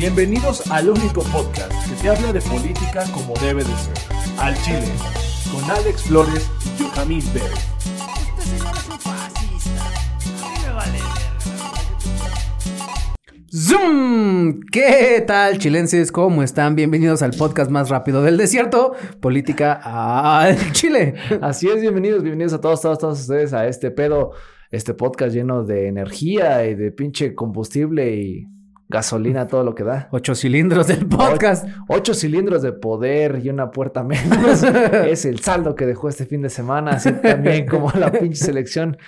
Bienvenidos al único podcast que te habla de política como debe de ser. Al Chile, con Alex Flores y Johamid Bell. Este señor es un fascista. A mí me vale ¡Zoom! ¿Qué tal, chilenses? ¿Cómo están? Bienvenidos al podcast más rápido del desierto, Política al Chile. Así es, bienvenidos, bienvenidos a todos, todos, todos ustedes a este pedo, este podcast lleno de energía y de pinche combustible y gasolina, todo lo que da. Ocho cilindros del podcast. Ocho, ocho cilindros de poder y una puerta menos. es el saldo que dejó este fin de semana, así también como la pinche selección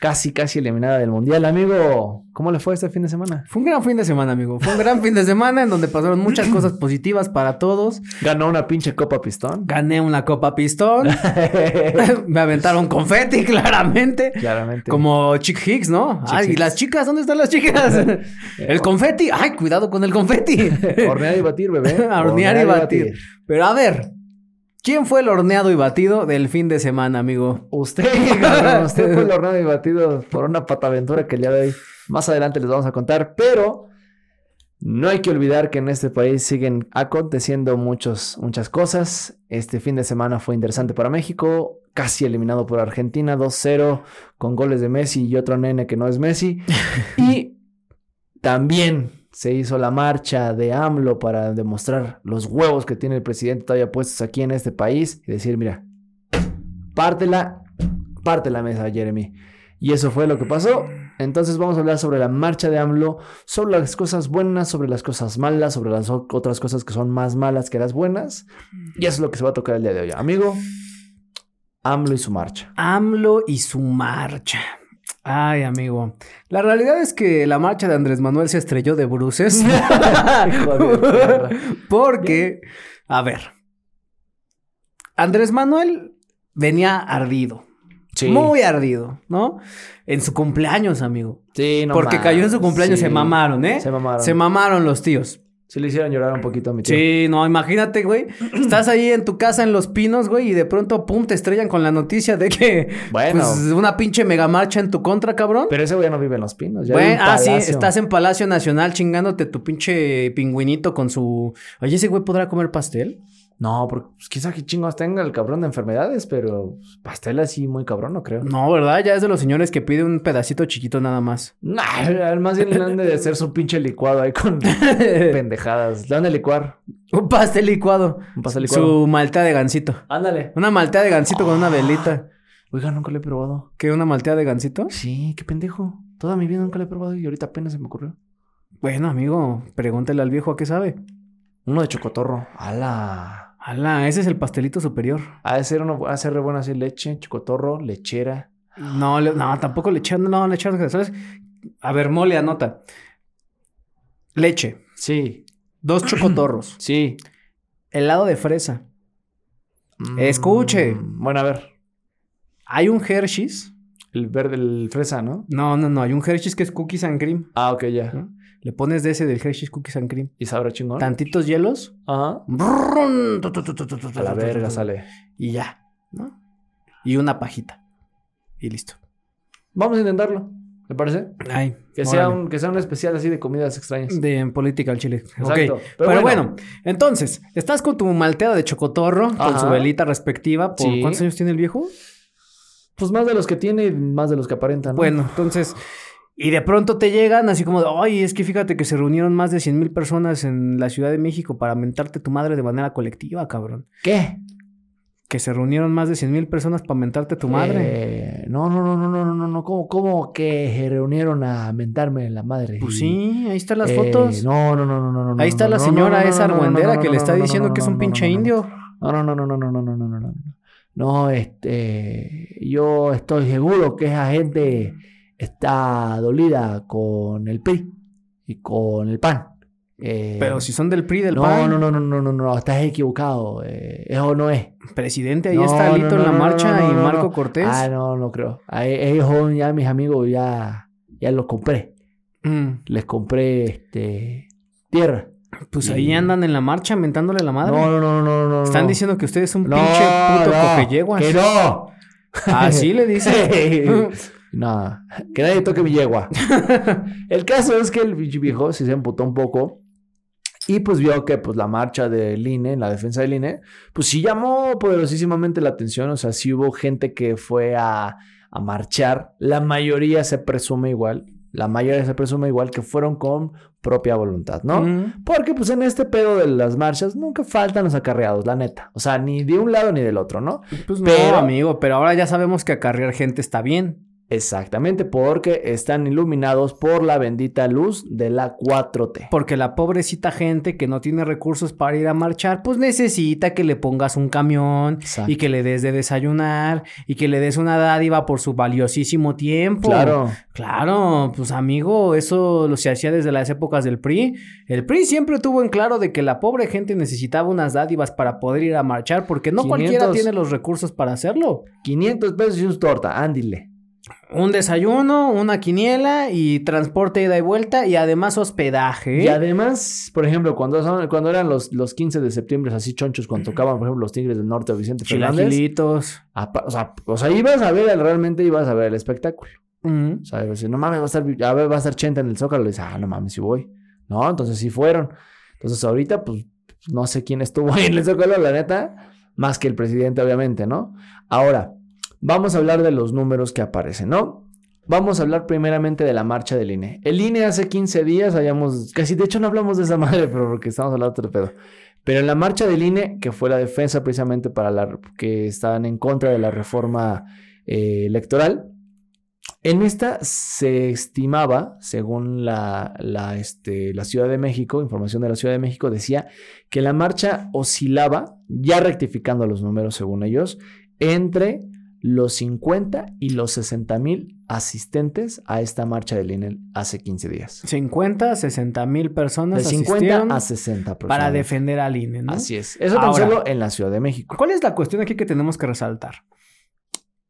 casi, casi eliminada del mundial. Amigo, ¿cómo le fue este fin de semana? Fue un gran fin de semana, amigo. Fue un gran fin de semana en donde pasaron muchas cosas positivas para todos. Ganó una pinche Copa Pistón. Gané una Copa Pistón. Me aventaron confeti, claramente. Claramente. Como Chick Hicks, ¿no? Chick Ay, ¿y las chicas? ¿Dónde están las chicas? El confeti. Ay, cuidado con el confeti. Hornear y batir, bebé. Hornear y batir. Pero a ver, ¿quién fue el horneado y batido del fin de semana, amigo? Usted, cabrón, usted fue el hornado y batido por una pataventura que el día de hoy más adelante les vamos a contar, pero no hay que olvidar que en este país siguen aconteciendo muchos, muchas cosas. Este fin de semana fue interesante para México, casi eliminado por Argentina, 2-0 con goles de Messi y otro nene que no es Messi. y también se hizo la marcha de AMLO para demostrar los huevos que tiene el presidente todavía puestos aquí en este país y decir, mira, pártela, parte la mesa, Jeremy. Y eso fue lo que pasó. Entonces vamos a hablar sobre la marcha de AMLO, sobre las cosas buenas, sobre las cosas malas, sobre las otras cosas que son más malas que las buenas. Y eso es lo que se va a tocar el día de hoy. Amigo, AMLO y su marcha. AMLO y su marcha. Ay, amigo. La realidad es que la marcha de Andrés Manuel se estrelló de bruces. Porque, a ver. Andrés Manuel venía ardido. Sí. Muy ardido, ¿no? En su cumpleaños, amigo. Sí, no Porque cayó en su cumpleaños, Sí. se mamaron, ¿eh? Se mamaron. Se mamaron los tíos. Sí le hicieron llorar un poquito a mi tío. Sí, no, imagínate, güey. Estás ahí en tu casa en Los Pinos, güey, y de pronto, pum, te estrellan con la noticia de que, Bueno. pues, una pinche mega marcha en tu contra, cabrón. Pero ese güey ya no vive en Los Pinos. Ya Güey, ah, sí, estás en Palacio Nacional chingándote tu pinche pingüinito con su... Oye, ¿ese güey podrá comer pastel? No, porque pues, quizá que chingos tenga el cabrón de enfermedades, pero pues, pastel así muy cabrón, no creo. No, ¿verdad? Ya es de los señores que pide un pedacito chiquito nada más. Nah, más bien le han de hacer su pinche licuado ahí con pendejadas. Le han de licuar un pastel licuado. un pastel licuado. Su maltea de gansito. Ándale. Una maltea de gansito con una velita. Oiga, nunca lo he probado. ¿Qué? ¿Una maltea de gansito? Sí, qué pendejo. Toda mi vida nunca lo he probado y ahorita apenas se me ocurrió. Bueno, amigo, pregúntale al viejo a qué sabe. Uno de chocotorro. ¡Hala! Ala, ese es el pastelito superior. Ha de ser uno, ha de ser re bueno así leche, chocotorro, lechera. No, le- no, tampoco le echaron, no, le echaron, ¿sabes? A ver, mole, anota. Leche, Sí, dos chocotorros, sí. helado de fresa. Mm, Escuche. Bueno, a ver. Hay un Hershey's. El verde, el fresa, ¿no? No, no, no, hay un Hershey's que es cookies and cream. Ah, ok, ya. ¿no? Le pones de ese del Hershey's cookies and cream. ¿Y sabrá chingón? Tantitos hielos. Ajá. tu, tu, tu, A la verga sale. Y ya, ¿no? Y una pajita. Y listo. Vamos a intentarlo. ¿Te parece? Ay, Que sea, órale. un, que sea un especial así de comidas extrañas. De en política al chile. Exacto. Ok. Pero Pero, bueno. bueno. entonces, estás con tu malteada de chocotorro, con su velita respectiva. ¿Por Sí. cuántos años tiene el viejo? Pues más de los que tiene y más de los que aparentan. ¿no? Bueno, entonces. Y de pronto te llegan así como de, ay, es que fíjate que se reunieron más de 100 mil personas en la Ciudad de México para mentarte tu madre de manera colectiva, cabrón. ¿Qué? Que se reunieron más de 100 mil personas para mentarte tu madre. Eh, no, no, no, no, no, no, no, no. ¿Cómo, cómo que se reunieron a mentarme la madre? Pues sí, ahí están las Eh, fotos. No, no, no, no, no, no. ahí está no, la señora no, no, esa no, no, no, argüendera no, que le está no, no, diciendo no, que es un pinche no, no, no. indio. No, no, no, no, no, no, no, no, no, no. No, este, yo estoy seguro que esa gente está dolida con el PRI y con el PAN. Eh, Pero si son del PRI, del no, PAN. no, no, no, no, no, no, estás equivocado. Eh, eso no es. Presidente, ahí No, está no, en la marcha y Marco. Cortés. Ah, no, no creo. Ahí- Ellos ya mis amigos ya, ya los compré. Mm, Les compré este tierra. Pues ahí andan en la marcha mentándole la madre. No, no, no, no, no. Están diciendo que usted es un pinche puto. Que no. Así le dicen. No, que nadie toque mi yegua. el caso es que el viejo sí se emputó un poco y pues vio que pues la marcha del INE, la defensa del INE, pues sí llamó poderosísimamente la atención. O sea, sí hubo gente que fue a, a marchar. La mayoría se presume igual. La mayoría se presume igual que fueron con propia voluntad, ¿no? Porque pues en este pedo de las marchas nunca faltan los acarreados, la neta. O sea, ni de un lado ni del otro, ¿no? Pues no, Pero- amigo, pero ahora ya sabemos que acarrear gente está bien. Exactamente, porque están iluminados por la bendita luz de la 4T. Porque la pobrecita gente que no tiene recursos para ir a marchar, pues necesita que le pongas un camión Exacto. y que le des de desayunar y que le des una dádiva por su valiosísimo tiempo. Claro. Claro, pues amigo, eso lo se hacía desde las épocas del PRI. El PRI siempre tuvo en claro de que la pobre gente necesitaba unas dádivas para poder ir a marchar porque no 500. cualquiera tiene los recursos para hacerlo. 500 pesos y un torta, ándile. Un desayuno, una quiniela y transporte ida y vuelta y además hospedaje. Y además, por ejemplo, cuando, son- cuando eran los, los 15 de septiembre, así chonchos, cuando tocaban, por ejemplo, los Tigres del Norte o Vicente Fernández. Apa- O sea, o sea, ibas a ver, el- realmente ibas a ver el espectáculo. Mm. O sea, ibas a decir, no mames, va a estar, a ver, va a estar Chenta en el Zócalo. Le dices, ah, no mames, sí voy. No, entonces sí fueron. Entonces ahorita, pues, no sé quién estuvo ahí en el Zócalo, la neta, más que el presidente, obviamente, ¿no? Ahora, vamos a hablar de los números que aparecen, ¿no? Vamos a hablar primeramente de la marcha del INE. El INE hace 15 días habíamos, casi de hecho no hablamos de esa madre, pero porque estamos hablando de otro pedo. Pero en la marcha del INE, que fue la defensa precisamente para la que estaban en contra de la reforma eh, electoral, en esta se estimaba, según la, la, este, la Ciudad de México, información de la Ciudad de México, decía que la marcha oscilaba, ya rectificando los números según ellos, entre los 50 y los 60 mil asistentes a esta marcha del INE hace 15 días. 50, 60 mil personas De 50 asistieron a 60 para defender al INE, ¿no? Así es. Eso tan Ahora- solo en la Ciudad de México. ¿Cuál es la cuestión aquí que tenemos que resaltar?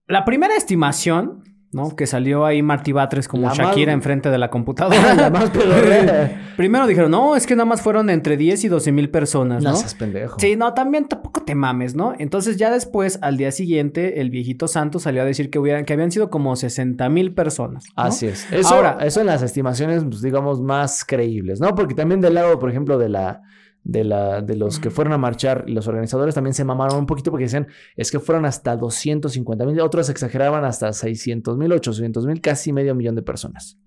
La primera estimación, ¿no? Que salió ahí Martí Batres como La Shakira más- enfrente de la computadora. La más. Primero dijeron, no, es que nada más fueron entre 10 y 12 mil personas, ¿no? No seas pendejo. Sí, no, también tampoco te mames, ¿no? Entonces ya después, al día siguiente, el viejito santo salió a decir que, hubieran, que habían sido como 60 mil personas. ¿no? Así es. Eso, Ahora- eso en las estimaciones, pues, digamos, más creíbles, ¿no? Porque también del lado, por ejemplo, de la. De, la, de los que fueron a marchar, los organizadores también se mamaron un poquito porque decían, es que fueron hasta 250 mil, otros exageraban hasta 600 mil, 800 mil, casi medio millón de personas.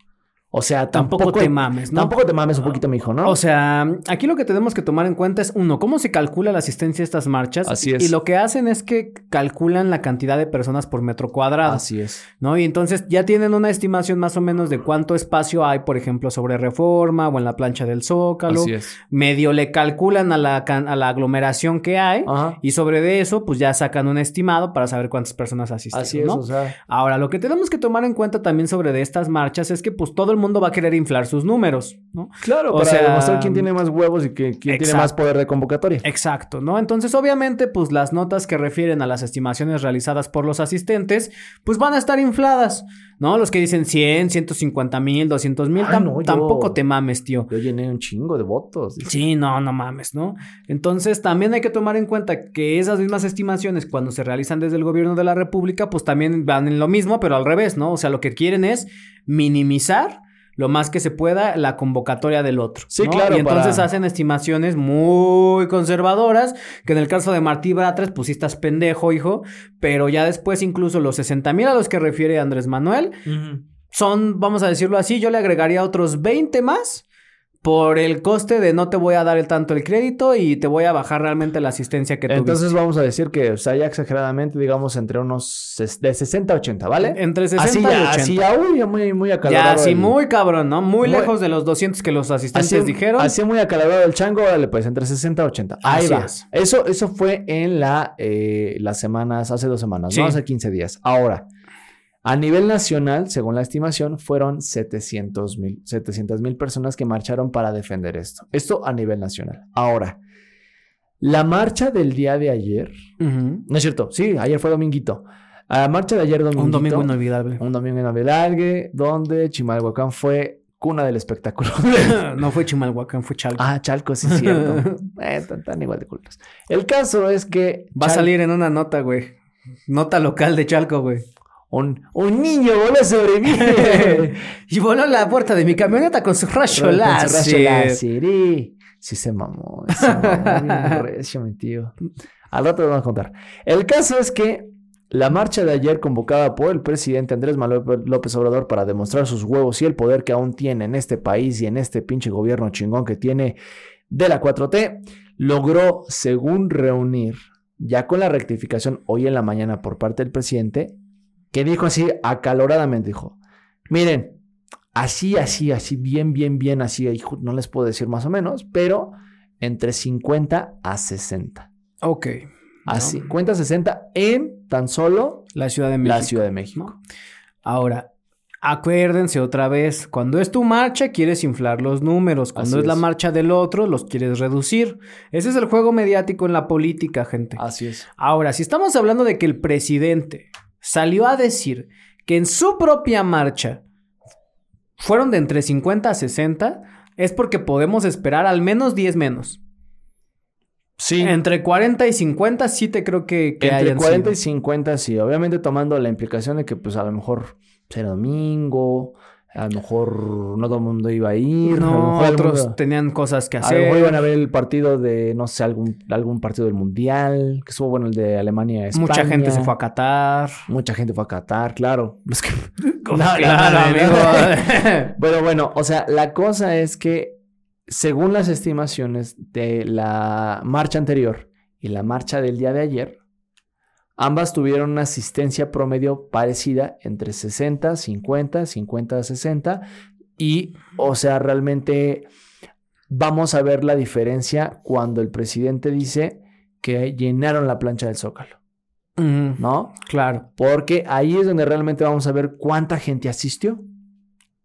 O sea, Tampoco, tampoco, te mames, ¿no? Tampoco te mames un poquito, mijo, ¿no? O sea, aquí lo que tenemos que tomar en cuenta es, uno, cómo se calcula la asistencia a estas marchas. Así es. Y lo que hacen es que calculan la cantidad de personas por metro cuadrado. Así es. ¿No? Y entonces ya tienen una estimación más o menos de cuánto espacio hay, por ejemplo, sobre Reforma o en la plancha del Zócalo. Así es. Medio le calculan a la, a la aglomeración que hay. Ajá. Y sobre de eso, pues ya sacan un estimado para saber cuántas personas asisten. Así es, ¿no? o sea. Ahora, lo que tenemos que tomar en cuenta también sobre de estas marchas es que pues todo el mundo va a querer inflar sus números, ¿no? Claro, O para sea, demostrar quién tiene más huevos y que, quién tiene más poder de convocatoria. Exacto, ¿no? Entonces, obviamente, pues las notas que refieren a las estimaciones realizadas por los asistentes, pues van a estar infladas, ¿no? Los que dicen 100, 150 mil, 200 mil, Ay, no, yo- tampoco te mames, tío. Yo llené un chingo de votos. Sí, no, no mames, ¿no? Entonces también hay que tomar en cuenta que esas mismas estimaciones cuando se realizan desde el gobierno de la República, pues también van en lo mismo, pero al revés, ¿no? O sea, lo que quieren es minimizar lo más que se pueda la convocatoria del otro. Sí, ¿no? claro, Y entonces para- hacen estimaciones muy conservadoras, que en el caso de Martí Batres, pues sí estás pendejo, hijo, pero ya después incluso los 60 mil a los que refiere Andrés Manuel, son, vamos a decirlo así, yo le agregaría otros 20 más por el coste de no te voy a dar el tanto el crédito y te voy a bajar realmente la asistencia que tuviste. Entonces vamos a decir que, o sea, ya exageradamente, digamos, entre unos de 60 a 80, ¿vale? Entre 60 así y ya, 80. Así ya, uy, ya muy, muy ya, acalorado. así el- muy cabrón, ¿no? Muy, Muy- lejos de los 200 que los asistentes Así, dijeron. así muy acalorado el chango, órale, pues entre 60 a 80. Ahí Así va. es. Eso, eso fue en la, eh, las semanas, hace dos semanas, Sí. ¿no? Hace 15 días. Ahora, A nivel nacional, según la estimación, fueron 700 mil 700 mil personas que marcharon para defender esto. Esto a nivel nacional. Ahora, la marcha del día de ayer, no es cierto, sí, ayer fue dominguito. A la marcha de ayer domingo. Un domingo inolvidable. Un domingo inolvidable, donde Chimalhuacán fue cuna del espectáculo. no fue Chimalhuacán, fue Chalco. ah, Chalco, sí es cierto. eh, están, están igual de cultos. El caso es que... Va a salir en una nota, güey. Nota local de Chalco, güey. Un, un niño voló sobre mí. y voló la puerta de mi camioneta con su rayo Con su láser. rayo láser, y- Sí se mamó, se mamó recio, mi tío. Al rato lo vamos a contar. El caso es que la marcha de ayer convocada por el presidente Andrés Manuel López Obrador para demostrar sus huevos y el poder que aún tiene en este país y en este pinche gobierno chingón que tiene de la 4T, logró, según reunir, ya con la rectificación hoy en la mañana por parte del presidente, que dijo así acaloradamente, dijo, miren, así, así, así, bien, bien, bien, así, hijo, no les puedo decir más o menos, pero entre 50 a 60. Ok. A No. 50 a 60 en tan solo La Ciudad de México. la Ciudad de México. ¿no? Ahora, acuérdense otra vez, cuando es tu marcha quieres inflar los números, cuando Así es, la es. marcha del otro los quieres reducir. Ese es el juego mediático en la política, gente. Así es. Ahora, si estamos hablando de que el presidente salió a decir que en su propia marcha fueron de entre 50 a 60, es porque podemos esperar al menos 10 menos. Sí. Entre 40 y 50 sí te creo que, que Entre hayan 40 y sido. 50, sí. Obviamente tomando la implicación de que, pues, a lo mejor será domingo, a lo mejor no todo el mundo iba a ir. a lo No, mejor otros alguno- tenían cosas que A lo mejor iban a hacer. ver el partido de, no sé, algún, algún partido del Mundial, que estuvo bueno el de Alemania. España. Mucha gente se fue a Qatar. Mucha gente fue a Qatar, claro. Que- No, claro, no, amigo. Pero bueno, o sea, la cosa es que según las estimaciones de la marcha anterior y la marcha del día de ayer, ambas tuvieron una asistencia promedio parecida entre 60, 50, 50, 60 y, o sea, realmente vamos a ver la diferencia cuando el presidente dice que llenaron la plancha del Zócalo, ¿no? Claro. Porque ahí es donde realmente vamos a ver cuánta gente asistió.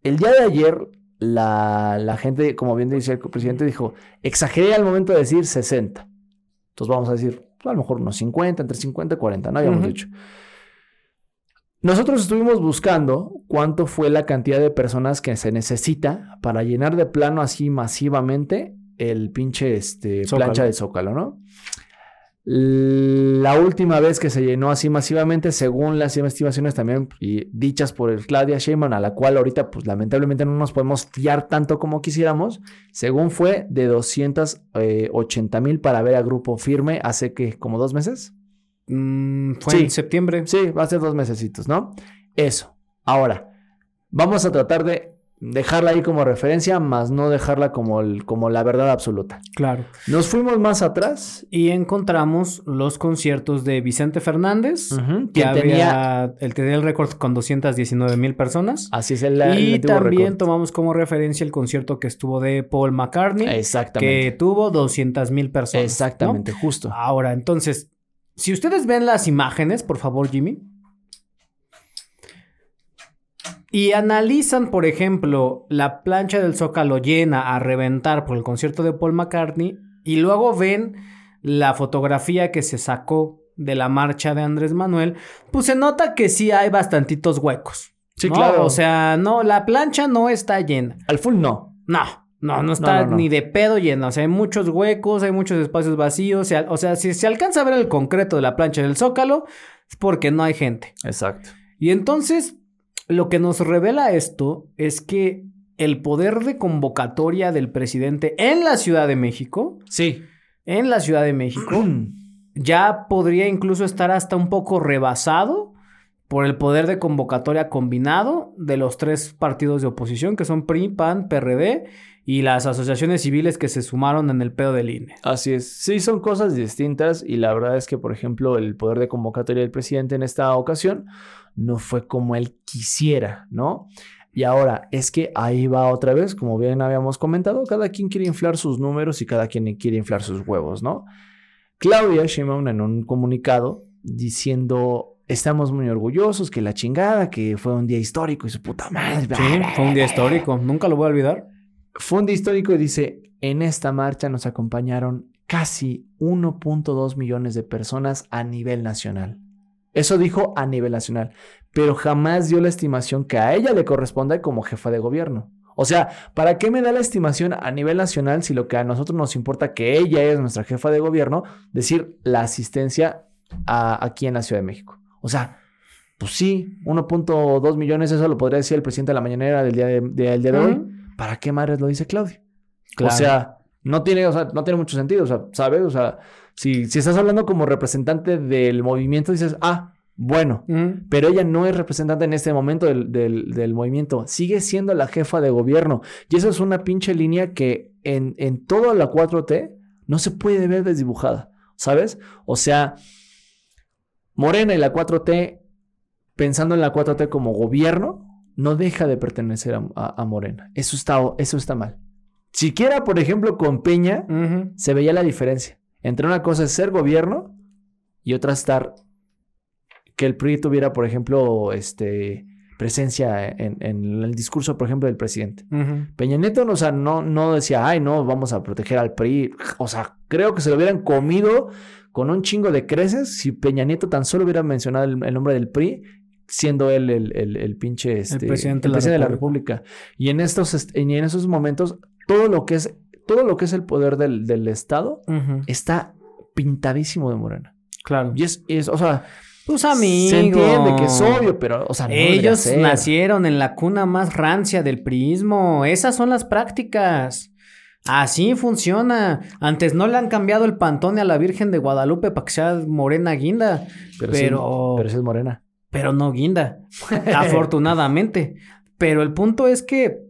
El día de ayer, la, la gente, como bien dice el presidente, dijo, exageré al momento de decir 60. Entonces vamos a decir, a lo mejor unos 50, entre 50 y 40, no habíamos dicho. Nosotros estuvimos buscando cuánto fue la cantidad de personas que se necesita para llenar de plano así masivamente el pinche este, Zócalo. plancha de Zócalo, ¿no? La última vez que se llenó así masivamente, según las estimaciones también y dichas por el Claudia Sheinbaum, a la cual ahorita pues lamentablemente no nos podemos fiar tanto como quisiéramos, según fue de 280 mil para ver a Grupo Firme hace que como dos meses. Mm, fue Sí. en septiembre. Sí, va a ser dos mesecitos, ¿no? Eso. Ahora, vamos a tratar de dejarla ahí como referencia, más no dejarla como, el- como la verdad absoluta. Claro. Nos fuimos más atrás. Y encontramos los conciertos de Vicente Fernández, que que tenía- había, él tenía el récord con 219 mil personas. Así es el, el y también tomamos como referencia el concierto que estuvo de Paul McCartney, Exactamente. que tuvo 200 mil personas. ¿no? Exactamente, justo. Ahora, entonces, si ustedes ven las imágenes, por favor, Jimmy, y analizan, por ejemplo, la plancha del Zócalo llena a reventar por el concierto de Paul McCartney, y luego ven la fotografía que se sacó de la marcha de Andrés Manuel, pues se nota que sí hay bastantitos huecos. Sí, ¿no? claro. O sea, no, la plancha no está llena. Al full no. No, no, no está no, no. ni de pedo llena. O sea, hay muchos huecos, hay muchos espacios vacíos. O sea, o sea, si se alcanza a ver el concreto de la plancha del Zócalo, es porque no hay gente. Exacto. Y entonces, lo que nos revela esto es que el poder de convocatoria del presidente en la Ciudad de México, Sí. en la Ciudad de México, ya podría incluso estar hasta un poco rebasado por el poder de convocatoria combinado de los tres partidos de oposición, que son PRI, PAN, PRD, y las asociaciones civiles que se sumaron en el pedo del INE. Así es. Sí, son cosas distintas y la verdad es que, por ejemplo, el poder de convocatoria del presidente en esta ocasión no fue como él quisiera, ¿no? Y ahora es que ahí va otra vez, como bien habíamos comentado, cada quien quiere inflar sus números y cada quien quiere inflar sus huevos, ¿no? Claudia Sheinbaum en un comunicado diciendo estamos muy orgullosos, que la chingada, que fue un día histórico y su puta madre. Sí, fue un día histórico. Nunca lo voy a olvidar. Día histórico dice, en esta marcha nos acompañaron casi 1.2 millones de personas a nivel nacional. Eso dijo a nivel nacional, pero jamás dio la estimación que a ella le corresponde como jefa de gobierno. O sea, ¿para qué me da la estimación a nivel nacional si lo que a nosotros nos importa que ella es nuestra jefa de gobierno, decir la asistencia aquí en la Ciudad de México? O sea, pues sí, 1.2 millones, eso lo podría decir el presidente de la mañanera del día de, día de hoy. ¿Para qué madres lo dice Claudia? O sea, no tiene, o sea, no tiene mucho sentido, o sea, ¿sabes? O sea, si, si estás hablando como representante del movimiento, dices, ah, bueno, pero ella no es representante en este momento del, del, movimiento, sigue siendo la jefa de gobierno. Y eso es una pinche línea que en, en toda la 4T no se puede ver desdibujada, ¿sabes? O sea, Morena y la 4T, pensando en la 4T como gobierno, no deja de pertenecer a, Morena. Eso está, eso está mal. Siquiera, por ejemplo, con Peña, se veía la diferencia. Entre una cosa es ser gobierno y otra estar que el PRI tuviera, por ejemplo, este presencia en, el discurso, por ejemplo, del presidente. Peña Nieto, o sea, no, no decía, ay, no, vamos a proteger al PRI. O sea, creo que se lo hubieran comido con un chingo de creces si Peña Nieto tan solo hubiera mencionado el, nombre del PRI siendo él el, pinche este, presidente, de, la República. Y en estos en esos momentos todo lo que es todo lo que es el poder del, Estado está pintadísimo de morena. Claro. Y es, es o sea, tus amigos. Se entiende que es obvio, pero, o sea, no Ellos nacieron en la cuna más rancia del prismo. Esas son las prácticas. Así funciona. Antes no le han cambiado el pantone a la Virgen de Guadalupe para que sea morena guinda. Pero. Pero, pero es morena. Pero no guinda. afortunadamente. Pero el punto es que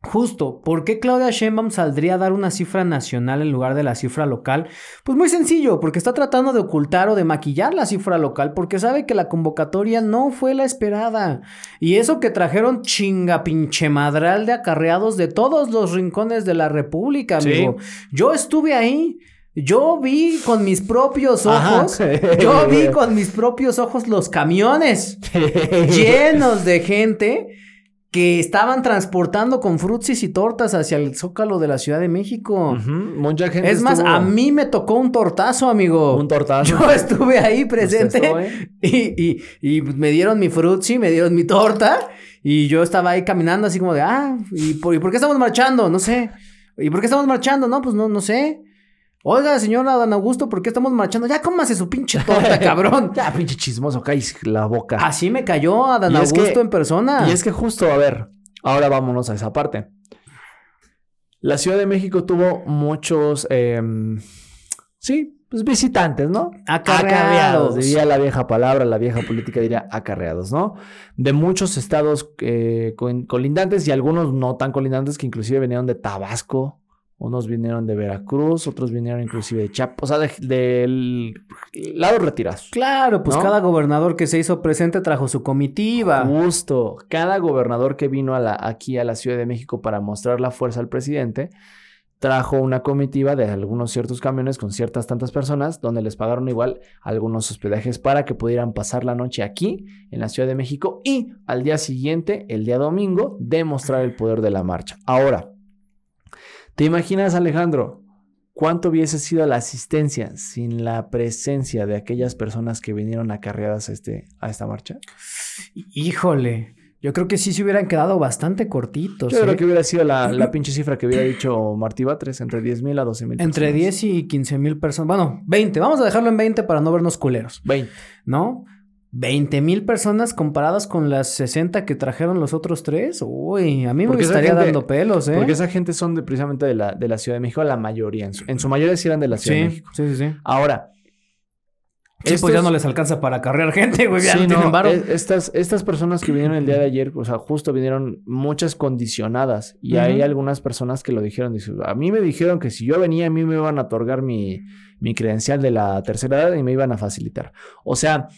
Justo, ¿por qué Claudia Sheinbaum saldría a dar una cifra nacional en lugar de la cifra local? Pues muy sencillo, porque está tratando de ocultar o de maquillar la cifra local, porque sabe que la convocatoria no fue la esperada. Y eso que trajeron chinga pinche madral de acarreados de todos los rincones de la República, amigo. Yo estuve ahí. Yo vi con mis propios ojos, yo vi con mis propios ojos los camiones llenos de gente que estaban transportando con frutsis y tortas hacia el zócalo de la Ciudad de México. Mucha gente. Es más, a mí me tocó un tortazo, amigo. Un tortazo. Yo estuve ahí presente y, y, me dieron mi frutzi, me dieron mi torta y yo estaba ahí caminando así como de, ah, ¿y por, ¿y por qué estamos marchando? No sé. ¿Y por qué estamos marchando? No, pues no, no sé. Oiga, señora Dan Augusto, ¿por qué estamos marchando? Ya cómase su pinche torta, cabrón. ya, pinche chismoso, cállese la boca. Así me cayó a Dan Augusto en persona. Y es que justo, a ver, ahora vámonos a esa parte. La Ciudad de México tuvo muchos, em, sí, pues visitantes, ¿no? Acarreados. Diría la vieja palabra, la vieja política diría acarreados, ¿no? De muchos estados eh, colindantes y algunos no tan colindantes que inclusive venían de Tabasco, unos vinieron de Veracruz, otros vinieron inclusive de Chiapas, o sea, del lado retirados. Claro, pues cada gobernador que se hizo presente trajo su comitiva. Justo, cada gobernador que vino a la, aquí a la Ciudad de México para mostrar la fuerza al presidente, trajo una comitiva de algunos ciertos camiones con ciertas tantas personas, donde les pagaron igual algunos hospedajes para que pudieran pasar la noche aquí, en la Ciudad de México, y al día siguiente, el día domingo, demostrar el poder de la marcha. Ahora, ¿Te imaginas, Alejandro, cuánto hubiese sido la asistencia sin la presencia de aquellas personas que vinieron acarreadas a, este, a esta marcha? Híjole. Yo creo que sí se hubieran quedado bastante cortitos. Yo creo ¿eh? que hubiera sido la, la, pinche cifra que hubiera dicho Martí Batres, entre 10 mil a 12 mil. Entre 10 y 15 mil personas. Bueno, 20. Vamos a dejarlo en 20 para no vernos culeros. 20. ¿No? 20 mil personas comparadas con las 60 que trajeron los otros tres. Uy, a mí me estaría dando pelos, ¿eh? Porque esa gente son de, precisamente de la, de la Ciudad de México, la mayoría. En su, en su mayoría sí eran de la Ciudad de México. Sí, sí, sí. Ahora. Sí, pues ya no les alcanza para carrear gente, güey. Sí, no, e, estas, estas personas que vinieron el día de ayer, o sea, justo vinieron muchas condicionadas. Y hay algunas personas que lo dijeron. a mí me dijeron que si yo venía, a mí me iban a otorgar mi, mi credencial de la tercera edad y me iban a facilitar. O sea,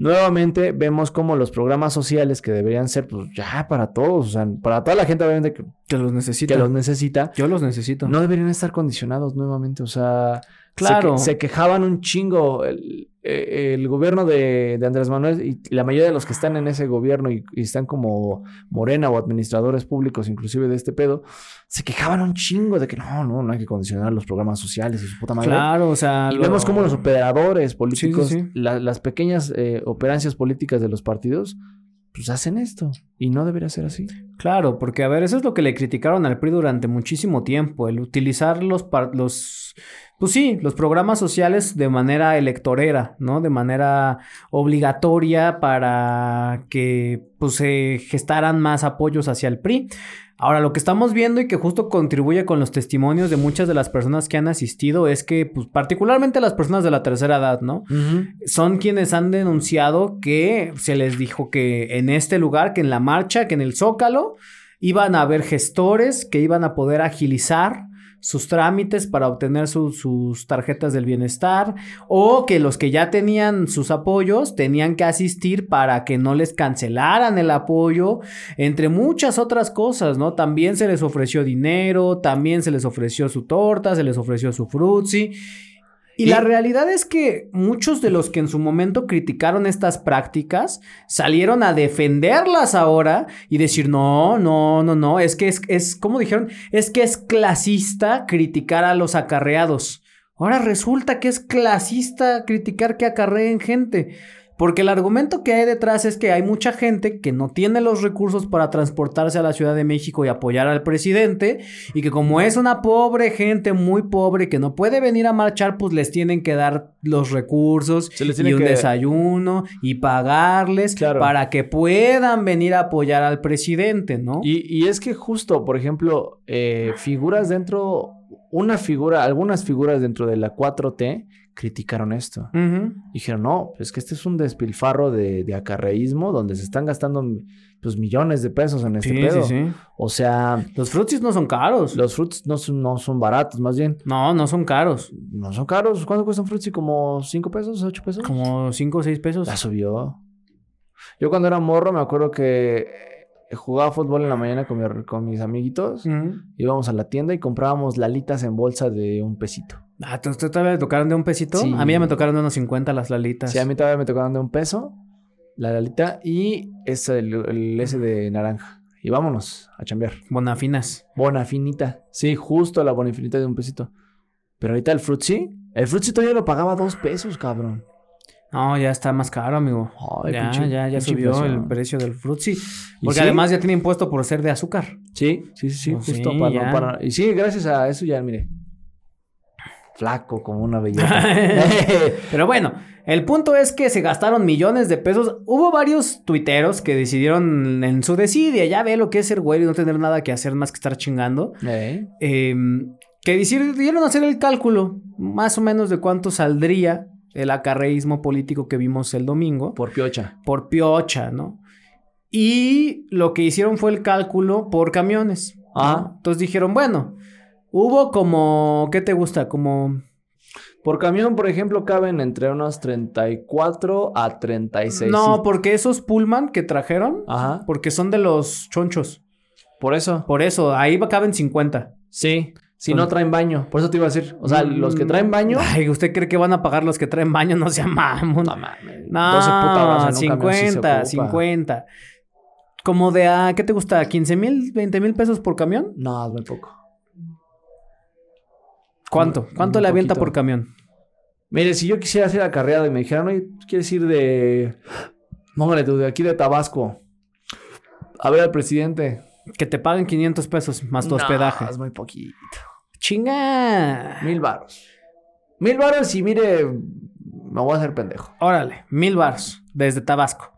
nuevamente vemos como los programas sociales que deberían ser pues ya para todos, o sea, para toda la gente obviamente que, los necesita. Que los necesita. Yo los necesito. No deberían estar condicionados nuevamente, o sea, Claro. Se, quejaban un chingo el, eh, el gobierno de, de, Andrés Manuel y la mayoría de los que están en ese gobierno y, y, están como Morena o administradores públicos, inclusive de este pedo, se quejaban un chingo de que no, no, no hay que condicionar los programas sociales y su puta madre. Claro, o sea. Y lo... vemos como los operadores políticos, sí, sí, sí. La, las pequeñas eh, operancias políticas de los partidos, pues hacen esto. Y no debería ser así. Claro, porque a ver, eso es lo que le criticaron al PRI durante muchísimo tiempo, el utilizar los, los pues sí, los programas sociales de manera electorera, ¿no? De manera obligatoria para que pues se gestaran más apoyos hacia el PRI. Ahora, lo que estamos viendo y que justo contribuye con los testimonios de muchas de las personas que han asistido es que, pues, particularmente las personas de la tercera edad, ¿no? Uh -huh. Son quienes han denunciado que se les dijo que en este lugar, que en la marcha, que en el Zócalo, iban a haber gestores que iban a poder agilizar sus trámites para obtener su, sus tarjetas del bienestar o que los que ya tenían sus apoyos tenían que asistir para que no les cancelaran el apoyo, entre muchas otras cosas, ¿no? También se les ofreció dinero, también se les ofreció su torta, se les ofreció su frutzi. Y, y la realidad es que muchos de los que en su momento criticaron estas prácticas salieron a defenderlas ahora y decir, no, no, no, no, es que es, es como dijeron, es que es clasista criticar a los acarreados. Ahora resulta que es clasista criticar que acarreen gente. Porque el argumento que hay detrás es que hay mucha gente que no tiene los recursos para transportarse a la Ciudad de México y apoyar al presidente y que como es una pobre gente muy pobre que no puede venir a marchar, pues les tienen que dar los recursos y un que... desayuno y pagarles claro. para que puedan venir a apoyar al presidente, ¿no? Y, y es que justo, por ejemplo, eh, figuras dentro, una figura, algunas figuras dentro de la 4T criticaron esto. Uh -huh. Dijeron, no, es que este es un despilfarro de, de, acarreísmo donde se están gastando pues millones de pesos en este sí, pedo. Sí, sí. O sea... Los frutis no son caros. Los frutis no son, no son baratos, más bien. No, no son caros. No son caros. ¿Cuánto cuesta un frutis? ¿Como 5 pesos, 8 pesos? Como 5 o 6 pesos. Ya subió. Yo cuando era morro me acuerdo que jugaba fútbol en la mañana con, mi, con mis amiguitos. Uh -huh. Íbamos a la tienda y comprábamos lalitas en bolsa de un pesito. Ah, ¿tú, ¿tú todavía me tocaron de un pesito? Sí. A mí ya me tocaron de unos 50 las lalitas. Sí, a mí todavía me tocaron de un peso. La lalita y ese, el, el ese de naranja. Y vámonos a chambear. Bonafinas. Bonafinita. Sí, justo la bonafinita de un pesito. Pero ahorita el frutzi, el frutzi todavía lo pagaba dos pesos, cabrón. No, ya está más caro, amigo. Ay, ya, pinche, ya, ya subió el precio del frutzi. Porque sí? además ya tiene impuesto por ser de azúcar. Sí, sí, sí, sí. Oh, justo sí, para, para, Y sí, gracias a eso ya, mire flaco como una belleza. Pero bueno, el punto es que se gastaron millones de pesos. Hubo varios tuiteros que decidieron en su decidia, ya ve lo que es ser güey y no tener nada que hacer más que estar chingando. ¿Eh? Eh, que decidieron hacer el cálculo, más o menos de cuánto saldría el acarreísmo político que vimos el domingo. Por piocha. Por piocha, ¿no? Y lo que hicieron fue el cálculo por camiones. Ah. ¿no? Entonces dijeron, bueno, Hubo como, ¿qué te gusta? Como... Por camión, por ejemplo, caben entre unos 34 a 36. No, porque esos Pullman que trajeron, Ajá. porque son de los chonchos. Por eso. Por eso, ahí caben 50. Sí. Si no traen baño. Por eso te iba a decir. O sea, mm, los que traen baño. Ay, ¿usted cree que van a pagar los que traen baño? No se mamón. No mames. No, 12 puta horas en 50, sí 50. Como de a, ¿qué te gusta? ¿15 mil, 20 mil pesos por camión? No, es muy poco. ¿Cuánto? ¿Cuánto le avienta poquito. por camión? Mire, si yo quisiera hacer acarreado y me dijeran, oye, ¿tú quieres ir de. Póngale tú, de aquí de Tabasco. A ver al presidente. Que te paguen 500 pesos más tu no, hospedaje. Es muy poquito. Chinga. Mil varos. Mil varos y mire, me voy a hacer pendejo. Órale, mil varos desde Tabasco.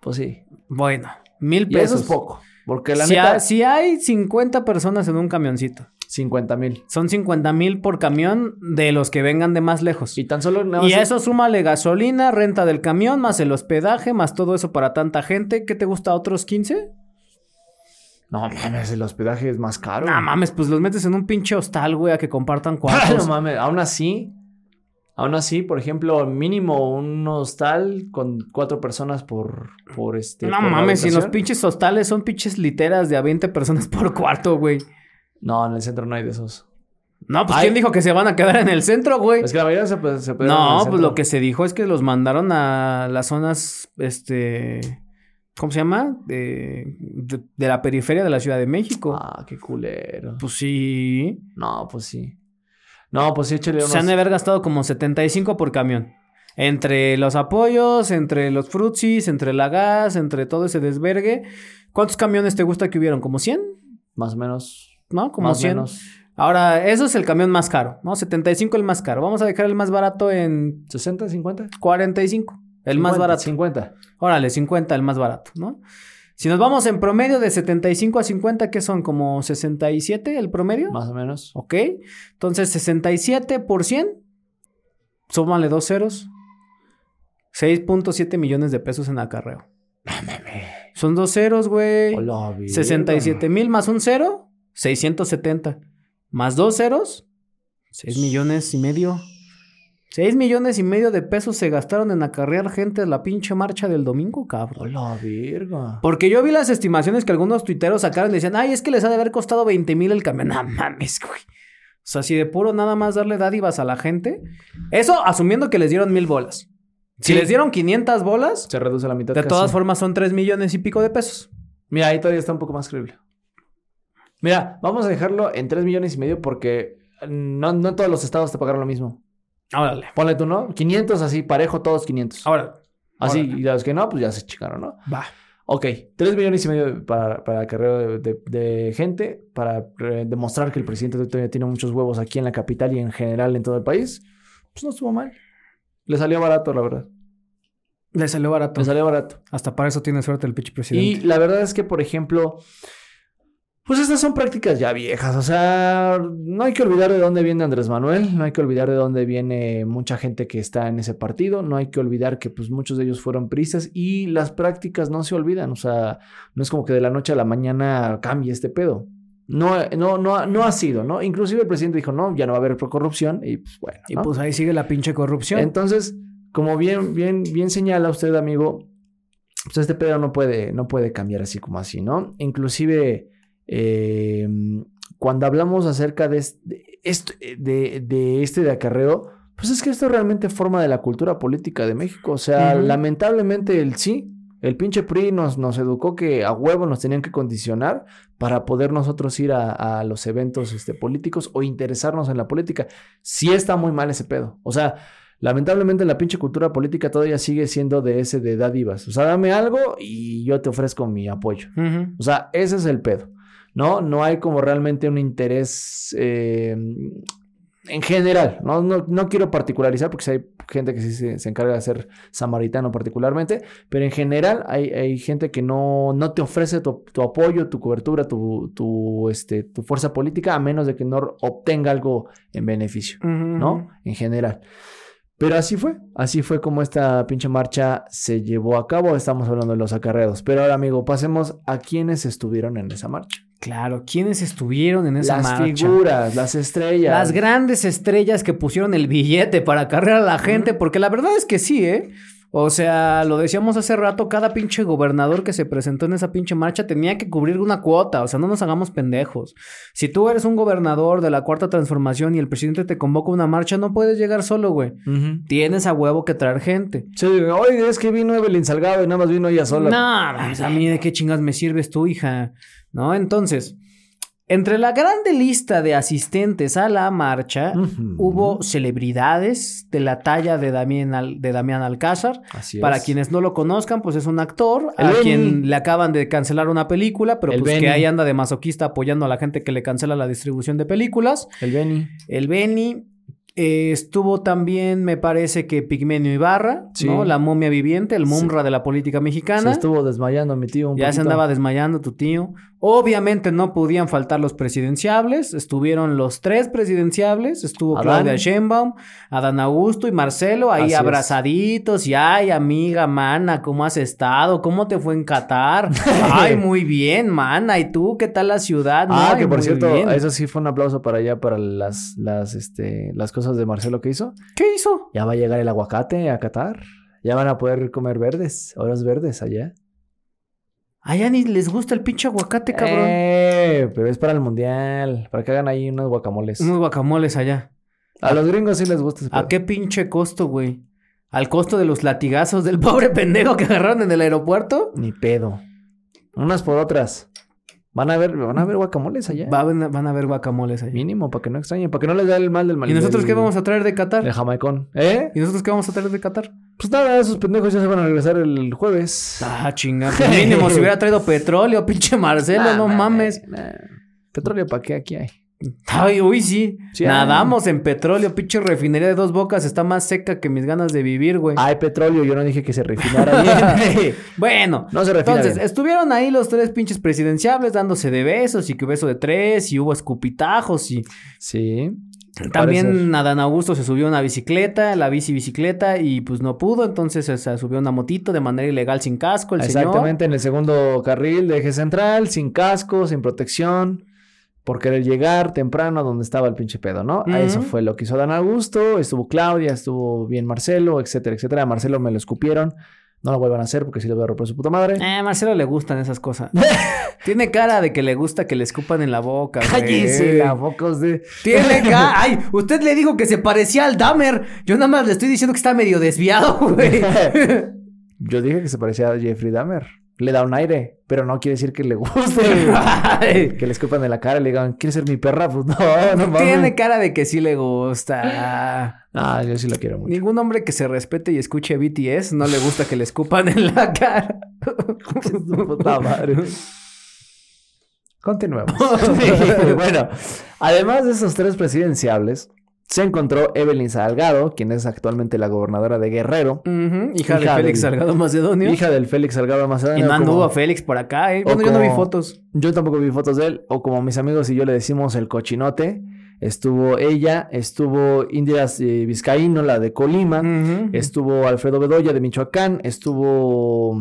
Pues sí. Bueno, mil Y pesos. eso es poco. Porque la si, neta, ha- si hay 50 personas en un camioncito, 50 mil. son 50 mil por camión de los que vengan de más lejos. Y tan solo nada Y a eso súmale gasolina, renta del camión, más el hospedaje, más todo eso para tanta gente. ¿Qué te gusta? ¿Otros 15? No mames, el hospedaje es más caro. No mames, pues los metes en un pinche hostal, güey, a que compartan cuartos. no mames, aún así, aún así, por ejemplo, mínimo un hostal con cuatro personas por, por este. No por mames, si los pinches hostales son pinches literas de a 20 personas por cuarto, güey. No, en el centro no hay de esos. No, pues Ay. ¿quién dijo que se van a quedar en el centro, güey? Es que la mayoría se, se se No, pues lo que se dijo es que los mandaron a las zonas, este, ¿cómo se llama? De, de, de la periferia de la Ciudad de México. Ah, qué culero. Pues sí. No, pues sí. No, pues sí, échale unos... Se han de haber gastado como 75 por camión. Entre los apoyos, entre los frutsis, entre la gas, entre todo ese desvergue. ¿Cuántos camiones te gusta que hubieron? ¿Como 100? Más o menos. ¿No? Como más o 100. menos. Ahora, eso es el camión más caro, ¿no? 75 el más caro. Vamos a dejar el más barato en ¿60, 50? 45. El más 50, barato. 50. Órale, 50 el más barato, ¿no? Si nos vamos en promedio de 75 a 50, ¿qué son? ¿Como 67 el promedio? Más o menos. Ok. Entonces, 67 por 100. Súmale dos ceros. 6.7 millones de pesos en acarreo. Son dos ceros, güey. Hola, verga. 67 mil más un cero, 670. Más dos ceros, 6 millones y medio. 6 millones y medio de pesos se gastaron en acarrear gente a la pinche marcha del domingo, cabrón. Hola, verga. Porque yo vi las estimaciones que algunos tuiteros sacaron y decían, ay, es que les ha de haber costado 20 mil el camión. No mames, güey. O sea, si de puro nada más darle dádivas a la gente. Eso asumiendo que les dieron mil bolas. Si Sí. les dieron 500 bolas, Se reduce a la mitad. de casi. todas formas son 3 millones y pico de pesos. Mira, ahí todavía está un poco más creíble. Mira, vamos a dejarlo en 3 millones y medio porque no, no en todos los estados te pagaron lo mismo. Órale. Ponle tú, ¿no? 500 así, parejo, todos 500. Ahora. así, órale. y los que no, pues ya se chicaron, ¿no? Va. Ok, 3 millones y medio para, para carrera de, de- de gente, para eh, demostrar que el presidente todavía tiene muchos huevos aquí en la capital y en general en todo el país. Pues no estuvo mal. Le salió barato, la verdad. Le salió barato. Le salió barato. Hasta para eso tiene suerte el pinche presidente. Y la verdad es que, por ejemplo, pues estas son prácticas ya viejas. O sea, no hay que olvidar de dónde viene Andrés Manuel, no hay que olvidar de dónde viene mucha gente que está en ese partido, no hay que olvidar que pues muchos de ellos fueron prisas y las prácticas no se olvidan. O sea, no es como que de la noche a la mañana cambie este pedo. No, no, no, no ha sido, ¿no? Inclusive el presidente dijo, no, ya no va a haber corrupción y pues bueno. Y pues ahí sigue la pinche corrupción. Entonces, como bien, bien, bien señala usted, amigo, pues este pedo no puede, no puede cambiar así como así, ¿no? Inclusive, eh, cuando hablamos acerca de este, de, de este de acarreo, pues es que esto realmente forma de la cultura política de México. O sea, lamentablemente el sí, el pinche PRI nos, nos educó que a huevo nos tenían que condicionar para poder nosotros ir a, a los eventos este, políticos o interesarnos en la política. Sí está muy mal ese pedo. O sea, lamentablemente la pinche cultura política todavía sigue siendo de ese de dádivas. O sea, dame algo y yo te ofrezco mi apoyo. O sea, ese es el pedo. ¿No? No hay como realmente un interés eh, en general. ¿no? No, no quiero particularizar porque hay gente que sí se, se encarga de ser samaritano particularmente, pero en general hay, hay gente que no, no te ofrece tu, tu apoyo, tu cobertura, tu, tu, este, tu fuerza política a menos de que no obtenga algo en beneficio. ¿no? En general. Pero así fue, así fue como esta pinche marcha se llevó a cabo. Estamos hablando de los acarreados. Pero ahora, amigo, pasemos a quienes estuvieron en esa marcha. Claro, ¿quiénes estuvieron en esa las marcha? figuras, las estrellas. Las grandes estrellas que pusieron el billete para cargar a la gente, porque la verdad es que sí, ¿eh? O sea, lo decíamos hace rato, cada pinche gobernador que se presentó en esa pinche marcha tenía que cubrir una cuota, o sea, no nos hagamos pendejos. Si tú eres un gobernador de la cuarta transformación y el presidente te convoca a una marcha, no puedes llegar solo, güey. Tienes a huevo que traer gente. Sí, oye, es que vino Evelyn Salgado y nada más vino ella sola. No, pues, a mí de qué chingas me sirves tú, hija. ¿No? Entonces, entre la grande lista de asistentes a la marcha, hubo celebridades de la talla de Damián, Al- de Damián Alcázar. Así es. Para quienes no lo conozcan, pues es un actor El a quien le acaban de cancelar una película, pero El pues que ahí anda de masoquista apoyando a la gente que le cancela la distribución de películas. El Beni. El Beni. eh, estuvo también, me parece que Pigmenio Ibarra, Sí. ¿no? La momia viviente, el Sí. Mumra de la política Se mexicana. estuvo desmayando mi tío un Ya se andaba desmayando tu tío. Obviamente no podían faltar los presidenciables. Estuvieron los tres presidenciables. Estuvo Adán. Claudia Sheinbaum, Adán Augusto y Marcelo ahí Así es. abrazaditos. Y ay, amiga, mana, ¿cómo has estado? ¿Cómo te fue en Qatar? ay, muy bien, mana. ¿Y tú qué tal la ciudad? Ah, Ay, que por cierto, bien. eso sí fue un aplauso para allá, para las, las, este, las cosas de Marcelo que hizo. ¿Qué hizo? Ya va a llegar el aguacate a Qatar. Ya van a poder comer verdes, horas verdes allá. Allá ni les gusta el pinche aguacate, cabrón. Eh, pero es para el mundial. Para que hagan ahí unos guacamoles. Unos guacamoles allá. A los gringos sí les gusta. ese ¿A qué pinche costo, güey? ¿Al costo de los latigazos del pobre pendejo que agarraron en el aeropuerto? Ni pedo. Unas por otras. Van a ver, van a ver guacamoles allá. Va- van, a, van a ver guacamoles allá. Mínimo, para que no extrañen, para que no les dé el mal del mal. ¿Y nosotros del- qué vamos a traer de Qatar? El jamaicón. ¿Eh? ¿Y nosotros qué vamos a traer de Qatar? Pues nada, esos pendejos ya se van a regresar el jueves. Ah, chingada. Pues mínimo, si hubiera traído petróleo, pinche Marcelo, Nah, no mames. nah. Petróleo, ¿para qué aquí hay? Ay, uy, sí. Sí, Nadamos en petróleo, pinche refinería de dos bocas está más seca que mis ganas de vivir, güey. Hay petróleo, yo no dije que se refinara bien. Bueno, No se refina entonces bien. estuvieron ahí los tres pinches presidenciables dándose de besos y que beso de tres y hubo escupitajos y sí. también Adán Augusto se subió a una bicicleta, la bici bicicleta y pues no pudo, entonces se, subió a una motito de manera ilegal sin casco el señor. Exactamente, en el segundo carril de eje central, sin casco, sin protección, por querer llegar temprano a donde estaba el pinche pedo, ¿no? Ujú. Eso fue lo que hizo Dan Augusto, estuvo Claudia, estuvo bien Marcelo, etcétera, etcétera. A Marcelo me lo escupieron, no lo vuelvan a hacer porque si lo voy a romper su puta madre. Eh, a Marcelo le gustan esas cosas. Tiene cara de que le gusta que le escupan en la boca. Cállese la boca de... Tiene cara. Ay, usted le dijo que se parecía al Dahmer. Yo nada más le estoy diciendo que está medio desviado, güey. Yo dije que se parecía a Jeffrey Dahmer. Le da un aire, pero no quiere decir que le guste. Que le escupan en la cara y le digan, ¿quieres ser mi perra? Pues no, no mames. Tiene cara de que sí le gusta. Ah, yo sí lo quiero mucho. Ningún hombre que se respete y escuche BTS no le gusta que le escupan en la cara. Puta madre. Continuemos. bueno, además de esos tres presidenciables, se encontró Evelyn Salgado, quien es actualmente la gobernadora de Guerrero, Ujú, Hija, de Hija Félix del- Salgado Macedonio. hija del Félix Salgado y Macedonio. no anduvo a Félix por acá, ¿eh? Bueno, yo no vi fotos. Yo tampoco vi fotos de él, o como mis amigos y yo le decimos el cochinote. Estuvo ella, estuvo Indira eh, Vizcaíno, la de Colima, estuvo Alfredo Bedoya de Michoacán, estuvo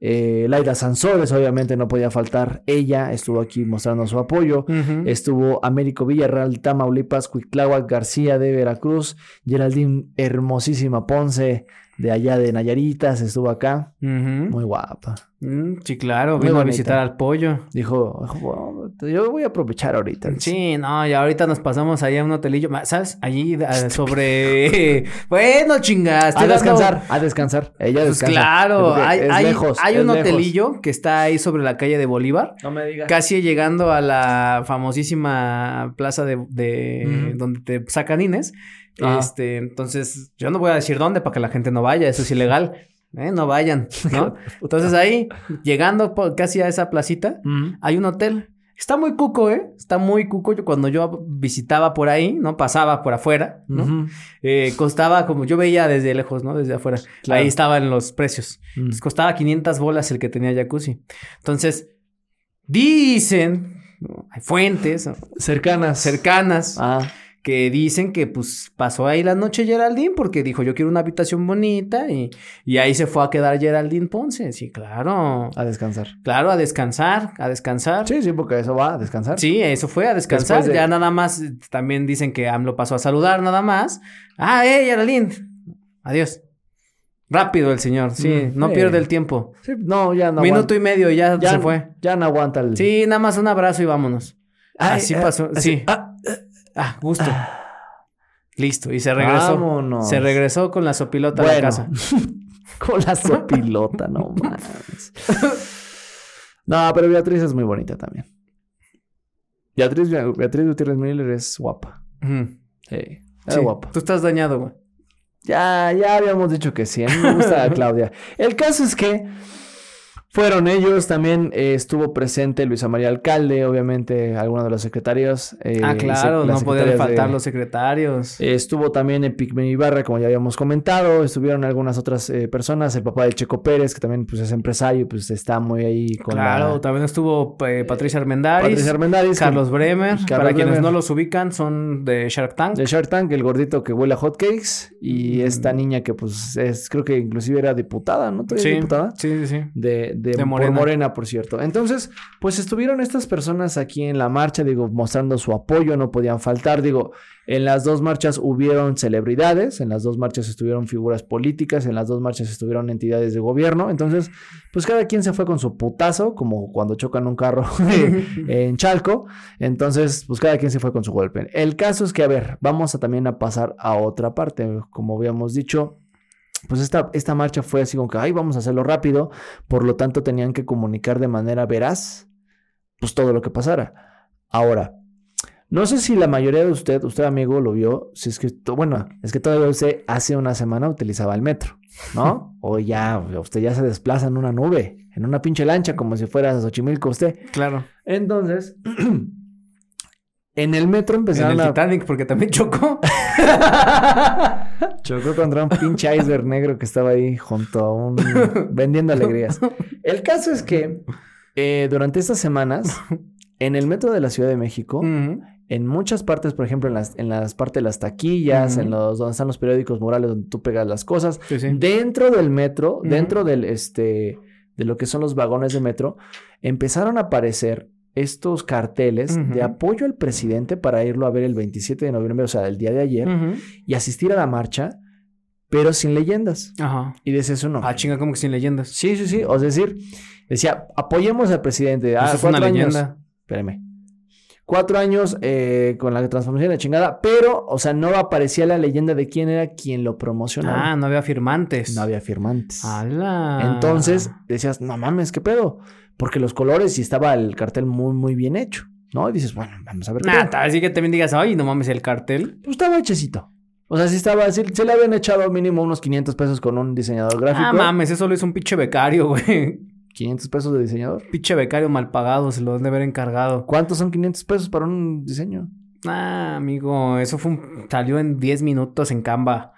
eh, Laida Sansores, obviamente no podía faltar ella, estuvo aquí mostrando su apoyo. Estuvo Américo Villarreal, Tamaulipas, Cuitláhuac, García de Veracruz, Geraldine Hermosísima Ponce, de allá de Nayaritas, estuvo acá. Muy guapa. Mm, sí, claro, Muy vino a visitar al pollo. Dijo, "Oh, yo voy a aprovechar ahorita. Sí, no, y ahorita nos pasamos ahí a un hotelillo, ¿sabes? Allí sobre... bueno, chingas. A descansar, a descansar. Ella Pues descansa. claro, hay, es hay, lejos, hay es un lejos. hotelillo que está ahí sobre la calle de Bolívar. No me digas. Casi llegando a la famosísima plaza de, donde te sacan Ines. Ajá. Este, entonces, yo no voy a decir dónde para que la gente no vaya, eso es ilegal. ¿eh? No vayan, ¿no? Entonces ahí, llegando casi a esa placita, hay un hotel. Está muy cuco, ¿eh? Está muy cuco. Yo cuando yo visitaba por ahí, ¿no? Pasaba por afuera. Eh, costaba como yo veía desde lejos, ¿no? Desde afuera. Claro. Ahí estaban los precios. Entonces, costaba 500 bolas el que tenía jacuzzi. Entonces, dicen, ¿no? hay fuentes ¿no? Cercanas. cercanas Ah, que dicen que pues pasó ahí la noche Geraldine porque dijo yo quiero una habitación bonita y, y ahí se fue a quedar Geraldine Ponce. Sí, claro. a descansar. Claro, a descansar, a descansar. Sí, sí, porque eso va a descansar. Sí, eso fue a descansar. De- Ya nada más, eh, también dicen que AMLO pasó a saludar nada más. Ah, eh, Geraldine. Adiós. Rápido el señor, sí, Mm, no sí. pierde el tiempo. Sí, no, ya no Minuto aguanta. y medio ya, ya se fue. Ya no aguanta el. Sí, nada más un abrazo y vámonos. Ay, así eh, pasó, así. sí. Ah, Ah, gusto. Listo, y se regresó. Vámonos. Se regresó con la sopilota a la Bueno. casa. Con la sopilota, no mames. No, pero Beatriz es muy bonita también. Beatriz, Beatriz Gutiérrez Miller es guapa. Sí, es Sí, guapa. Tú estás dañado, güey. Ya, ya habíamos dicho que sí. A mí me gusta Claudia. El caso es que fueron ellos. También eh, estuvo presente Luisa María Alcalde, obviamente, algunos de los secretarios. eh, ah, claro, sec- no podían faltar de- los secretarios. Eh, Estuvo también en Pigme Ibarra, como ya habíamos comentado. Estuvieron algunas otras eh, personas. El papá de Checo Pérez, que también pues, es empresario, pues está muy ahí con claro, la... también estuvo eh, Patricia Armendáriz. Patricia Armendáriz. Carlos Bremer. Carlos para quienes no los ubican, son de Shark Tank. De Shark Tank, el gordito que huele a hotcakes. Y Mm. esta niña que pues es, creo que inclusive era diputada, ¿no? ¿Todavía Sí, diputada? sí, sí, sí. De, de, De por Morena. Morena, por cierto. Entonces, pues estuvieron estas personas aquí en la marcha, digo, mostrando su apoyo, no podían faltar. Digo, en las dos marchas hubieron celebridades, en las dos marchas estuvieron figuras políticas, en las dos marchas estuvieron entidades de gobierno. Entonces, pues cada quien se fue con su putazo, como cuando chocan un carro en Chalco. Entonces, pues cada quien se fue con su golpe. El caso es que, a ver, vamos a también a pasar a otra parte. Como habíamos dicho, pues esta, esta marcha fue así como que, ay, vamos a hacerlo rápido. Por lo tanto, tenían que comunicar de manera veraz, pues todo lo que pasara. Ahora, no sé si la mayoría de usted, usted amigo, lo vio, si es que, bueno, es que todavía usted hace una semana utilizaba el metro, ¿no? o ya, usted ya se desplaza en una nube, en una pinche lancha, como si fuera a Xochimilco usted. Claro. Entonces, en el metro En empezaron el a... Titanic, porque también chocó. Chocó contra un pinche iceberg negro que estaba ahí junto a un... vendiendo alegrías. El caso es que eh, durante estas semanas, en el metro de la Ciudad de México, en muchas partes, por ejemplo, en las, en las partes de las taquillas, en los donde están los periódicos murales donde tú pegas las cosas, Sí, sí. dentro del metro, dentro del este de lo que son los vagones de metro, empezaron a aparecer estos carteles de apoyo al presidente para irlo a ver el 27 de noviembre, o sea, el día de ayer, y asistir a la marcha, pero sin leyendas. Ajá. Y decías eso no. Ah, chinga, como que sin leyendas. Sí, sí, sí. O es decir, decía, apoyemos al presidente. Ah, Eso una cuatro años. leyenda. Espérame. Cuatro años eh, con la transformación de la chingada, pero, o sea, no aparecía la leyenda de quién era quien lo promocionaba. Ah, no había firmantes. no había firmantes. ¡Hala! Entonces decías, no mames, ¿qué pedo? Porque los colores y estaba el cartel muy, muy bien hecho, ¿no? Y dices, bueno, vamos a ver tal, así que también digas, ay, no mames, el cartel. Pues estaba hechecito. O sea, sí estaba, sí, se le habían echado mínimo unos 500 pesos con un diseñador gráfico. Ah, mames, eso lo hizo un pinche becario, güey. 500 pesos de diseñador. Pinche becario mal pagado, se lo han de haber encargado. ¿Cuántos son 500 pesos para un diseño? Ah, amigo, eso fue un... salió en 10 minutos en Canva.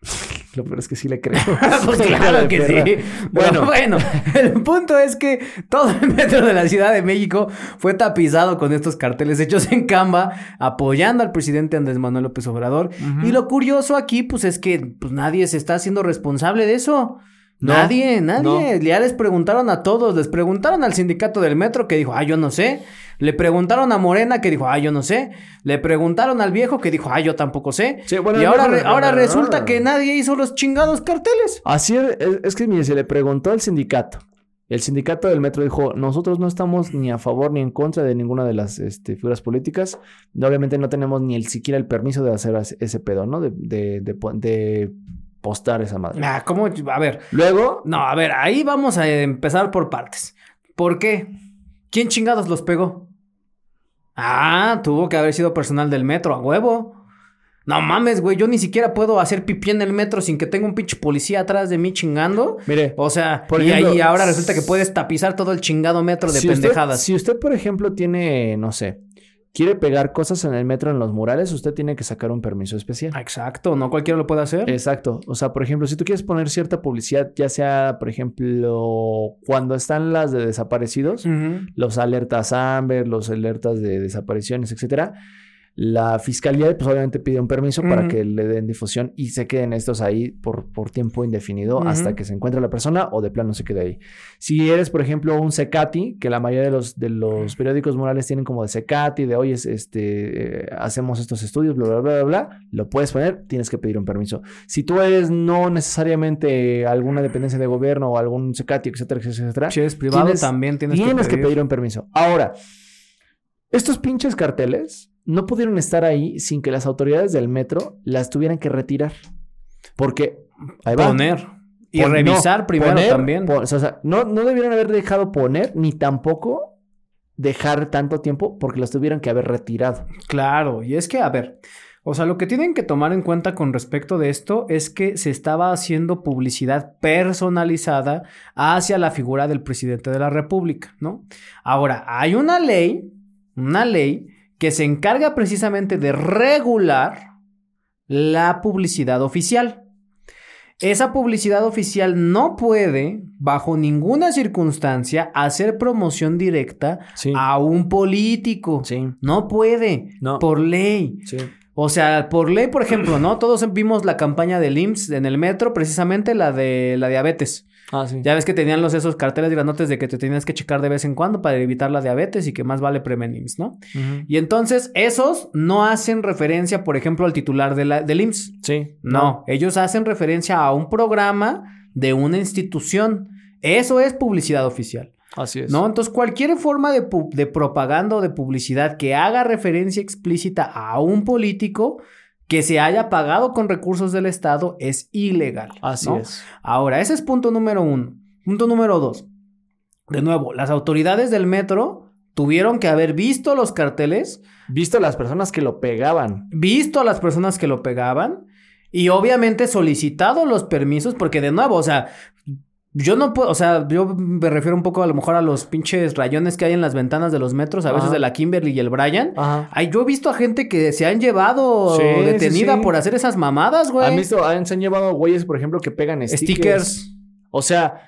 Lo peor es que sí le creo. pues claro que perra. sí. Bueno, Bueno, bueno, el punto es que todo el metro de la Ciudad de México fue tapizado con estos carteles hechos en Canva, apoyando al presidente Andrés Manuel López Obrador. Y lo curioso aquí, pues, es que pues, nadie se está haciendo responsable de eso. No, nadie, nadie. no. Ya les preguntaron a todos. Les preguntaron al sindicato del metro que dijo, ah, yo no sé. Le preguntaron a Morena que dijo, ah, yo no sé. Le preguntaron al viejo que dijo, ah, yo tampoco sé. Sí, bueno, y ahora, re- ahora resulta que nadie hizo los chingados carteles. Así es, es- que mire, se le preguntó al sindicato. El sindicato del metro dijo, nosotros no estamos ni a favor ni en contra de ninguna de las este, figuras políticas. Obviamente no tenemos ni el, siquiera el permiso de hacer ese pedo, ¿no? De, de, de de postar esa madre. Ah, ¿cómo? A ver, Luego, no, a ver, ahí vamos a empezar por partes. ¿Por qué? ¿Quién chingados los pegó? Ah, tuvo que haber sido personal del metro, a huevo. No mames, güey, yo ni siquiera puedo hacer pipí en el metro sin que tenga un pinche policía atrás de mí chingando. mire, O sea, Por y ejemplo, ahí ahora resulta que puedes tapizar todo el chingado metro de si usted- pendejadas. si usted, por ejemplo, tiene, no sé, quiere pegar cosas en el metro en los murales, usted tiene que sacar un permiso especial. Exacto, no cualquiera lo puede hacer. Exacto. O sea, por ejemplo, si tú quieres poner cierta publicidad, ya sea, por ejemplo, cuando están las de desaparecidos, los alertas Amber, los alertas de desapariciones, etcétera. La fiscalía, pues obviamente pide un permiso para que le den difusión y se queden estos ahí por, por tiempo indefinido hasta que se encuentre la persona o de plano se quede ahí. Si eres, por ejemplo, un Secati, que la mayoría de los, de los periódicos morales tienen como de Secati, de oye, este, eh, hacemos estos estudios, bla, bla, bla, bla, bla, lo puedes poner, tienes que pedir un permiso. Si tú eres no necesariamente alguna dependencia de gobierno o algún Secati, etcétera, etcétera, Si eres privado, tienes- también tienes, Tienes que que pedir. pedir un permiso. Ahora, estos pinches carteles no pudieron estar ahí sin que las autoridades del metro las tuvieran que retirar. Porque ahí va. Poner. Y Pon- revisar no, primero poner, también. pon- o sea, no, no debieron haber dejado poner ni tampoco dejar tanto tiempo porque las tuvieron que haber retirado. Claro, y es que, a ver, o sea, lo que tienen que tomar en cuenta con respecto de esto es que se estaba haciendo publicidad personalizada hacia la figura del presidente de la República, ¿no? Ahora, hay una ley, una ley que se encarga precisamente de regular la publicidad oficial. Esa publicidad oficial no puede, bajo ninguna circunstancia, hacer promoción directa Sí. a un político. Sí. No puede. No. Por ley. Sí. O sea, por ley, por ejemplo, ¿no? Todos vimos la campaña del IMSS en el metro, precisamente la de la diabetes. Ah, sí. Ya ves que tenían los esos carteles grandotes de que te tenías que checar de vez en cuando para evitar la diabetes y que más vale prevenir, ¿no? Y entonces esos no hacen referencia, por ejemplo, al titular de la, del IMSS. Sí. No, ellos hacen referencia a un programa de una institución. Eso es publicidad oficial. Así es. ¿No? Entonces, cualquier forma de, de propaganda o de publicidad que haga referencia explícita a un político que se haya pagado con recursos del Estado es ilegal. Así ¿no? es. Ahora, ese es punto número uno. Punto número dos. De nuevo, las autoridades del metro tuvieron que haber visto los carteles, Visto las personas que lo pegaban. visto a las personas que lo pegaban y obviamente solicitado los permisos, porque de nuevo, o sea, yo no puedo, o sea, yo me refiero un poco a lo mejor a los pinches rayones que hay en las ventanas de los metros, a veces Ajá. de la Kimberly y el Brian. Ajá. Ay, yo he visto a gente que se han llevado Sí, detenida sí. por hacer esas mamadas, güey. ¿Han visto? han- se han llevado güeyes, por ejemplo, que pegan stickers. Stickers. O sea,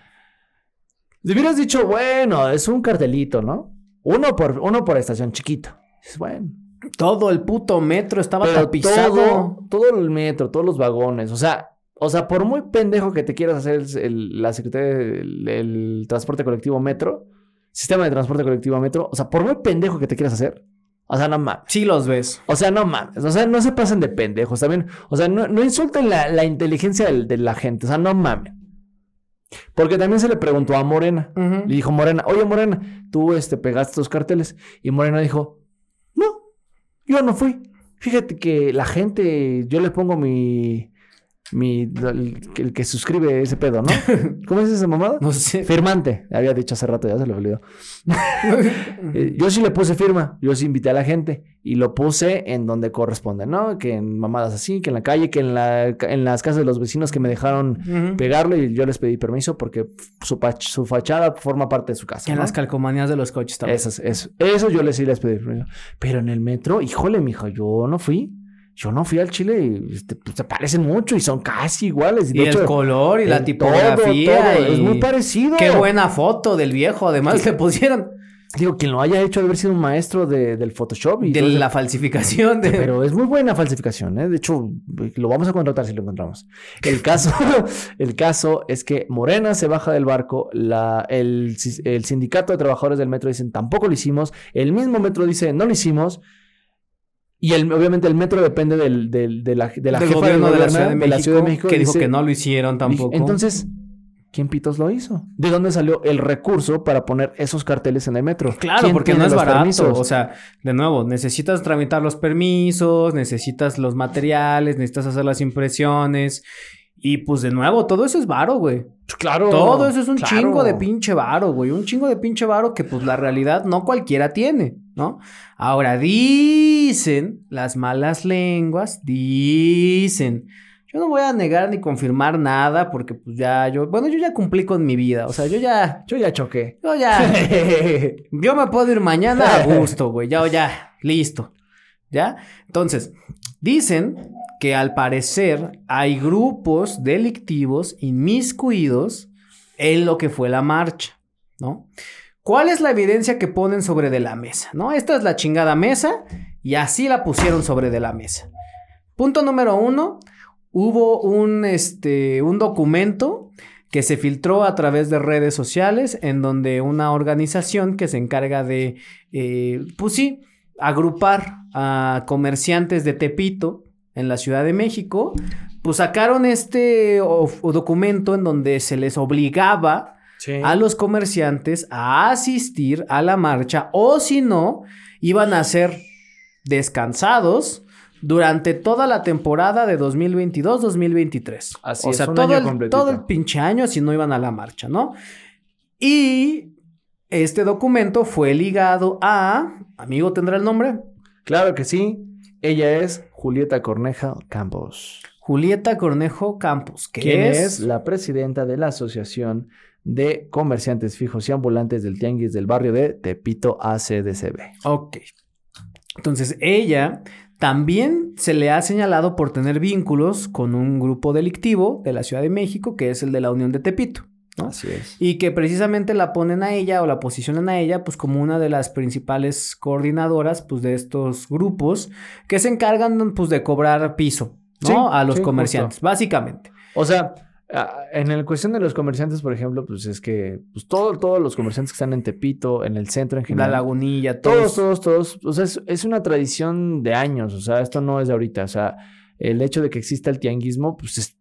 le hubieras dicho, bueno, es un cartelito, ¿no? Uno por, uno por estación, chiquito. Es bueno. Todo el puto metro estaba Pero tapizado. todo, todo el metro, todos los vagones, o sea, o sea, por muy pendejo que te quieras hacer el- el- la Secretaría del el transporte colectivo metro, sistema de transporte colectivo metro, o sea, por muy pendejo que te quieras hacer, o sea, no mames. Sí los ves. O sea, no mames. O sea, no se pasen de pendejos también. O sea, no, no insulten la, la inteligencia del- de la gente. O sea, no mames. Porque también se le preguntó a Morena. Ujú. Le dijo Morena, oye Morena, tú este, pegaste estos carteles. Y Morena dijo, no, yo no fui. Fíjate que la gente, yo le pongo mi, mi, el, el que suscribe ese pedo, ¿no? ¿Cómo es esa mamada? No sé. Firmante, había dicho hace rato, ya se lo olvidó. Eh, yo sí le puse firma, yo sí invité a la gente y lo puse en donde corresponde, ¿no? Que en mamadas así, que en la calle, que en, la, en las casas de los vecinos que me dejaron pegarlo y yo les pedí permiso porque su, su fachada forma parte de su casa. En ¿no? las calcomanías de los coches también. Esas- eso, eso yo les sí les pedí permiso. Pero en el metro, híjole, mijo, yo no fui. Yo no fui al Chile y este, pues, se parecen mucho y son casi iguales. Y de el hecho, color y la tipografía. todo, todo, y- Es muy parecido. Qué buena foto del viejo, además le pusieron. Digo, quien lo haya hecho ha de haber sido un maestro de- del Photoshop. Y De eso. la falsificación de. Pero es muy buena falsificación, ¿eh? De hecho, lo vamos a contratar si lo encontramos. El caso, el caso es que Morena se baja del barco, la, el, el sindicato de trabajadores del metro dicen tampoco lo hicimos, el mismo metro dice no lo hicimos. Y el, obviamente el metro depende del, del- de la, de la del jefa gobierno de la, Ciudad de, México, Ciudad de México, que dijo dice- que no lo hicieron tampoco. Entonces, ¿quién pitos lo hizo? ¿De dónde salió el recurso para poner esos carteles en el metro? Claro, ¿Quién porque no es barato. permisos? O sea, de nuevo, necesitas tramitar los permisos, necesitas los materiales, necesitas hacer las impresiones. Y pues de nuevo, todo eso es varo, güey. claro. Todo eso es un claro. chingo de pinche varo, güey. Un chingo de pinche varo que pues la realidad no cualquiera tiene, ¿no? Ahora dicen las malas lenguas, dicen. Yo no voy a negar ni confirmar nada porque pues ya yo, bueno, yo ya cumplí con mi vida, o sea, yo ya, Yo ya choqué. yo ya, yo me puedo ir mañana a gusto, güey, ya, ya, listo, ¿ya? Entonces, dicen que al parecer hay grupos delictivos inmiscuidos en lo que fue la marcha, ¿no? ¿Cuál es la evidencia que ponen sobre de la mesa? ¿No? Esta es la chingada mesa y así la pusieron sobre de la mesa. Punto número uno, hubo un, este, un documento que se filtró a través de redes sociales en donde una organización que se encarga de, eh, pues sí, agrupar a comerciantes de Tepito en la Ciudad de México, pues sacaron este o- o documento en donde se les obligaba a los comerciantes a asistir a la marcha o si no, iban a ser descansados durante toda la temporada de 2022-2023. Así o es, sea, un todo año el, completito. todo el pinche año si no iban a la marcha, ¿no? Y este documento fue ligado a... Amigo, ¿tendrá el nombre? Claro que sí. Ella es Julieta Corneja Campos. Julieta Cornejo Campos, que quien es... es la presidenta de la Asociación de Comerciantes Fijos y Ambulantes del Tianguis del barrio de Tepito ACDCB. Ok. Entonces, ella también se le ha señalado por tener vínculos con un grupo delictivo de la Ciudad de México, que es el de la Unión de Tepito. ¿No? Así es. Y que precisamente la ponen a ella o la posicionan a ella pues como una de las principales coordinadoras pues de estos grupos que se encargan pues de cobrar piso, ¿no? Sí, a los sí, comerciantes, básicamente. O sea, en la cuestión de los comerciantes, por ejemplo, pues es que pues todo, todos los comerciantes que están en Tepito, en el centro en La general. lagunilla, Todos, todos. todos, todos. O sea, es, es una tradición de años. O sea, esto no es de ahorita. O sea, el hecho de que exista el tianguismo, pues es-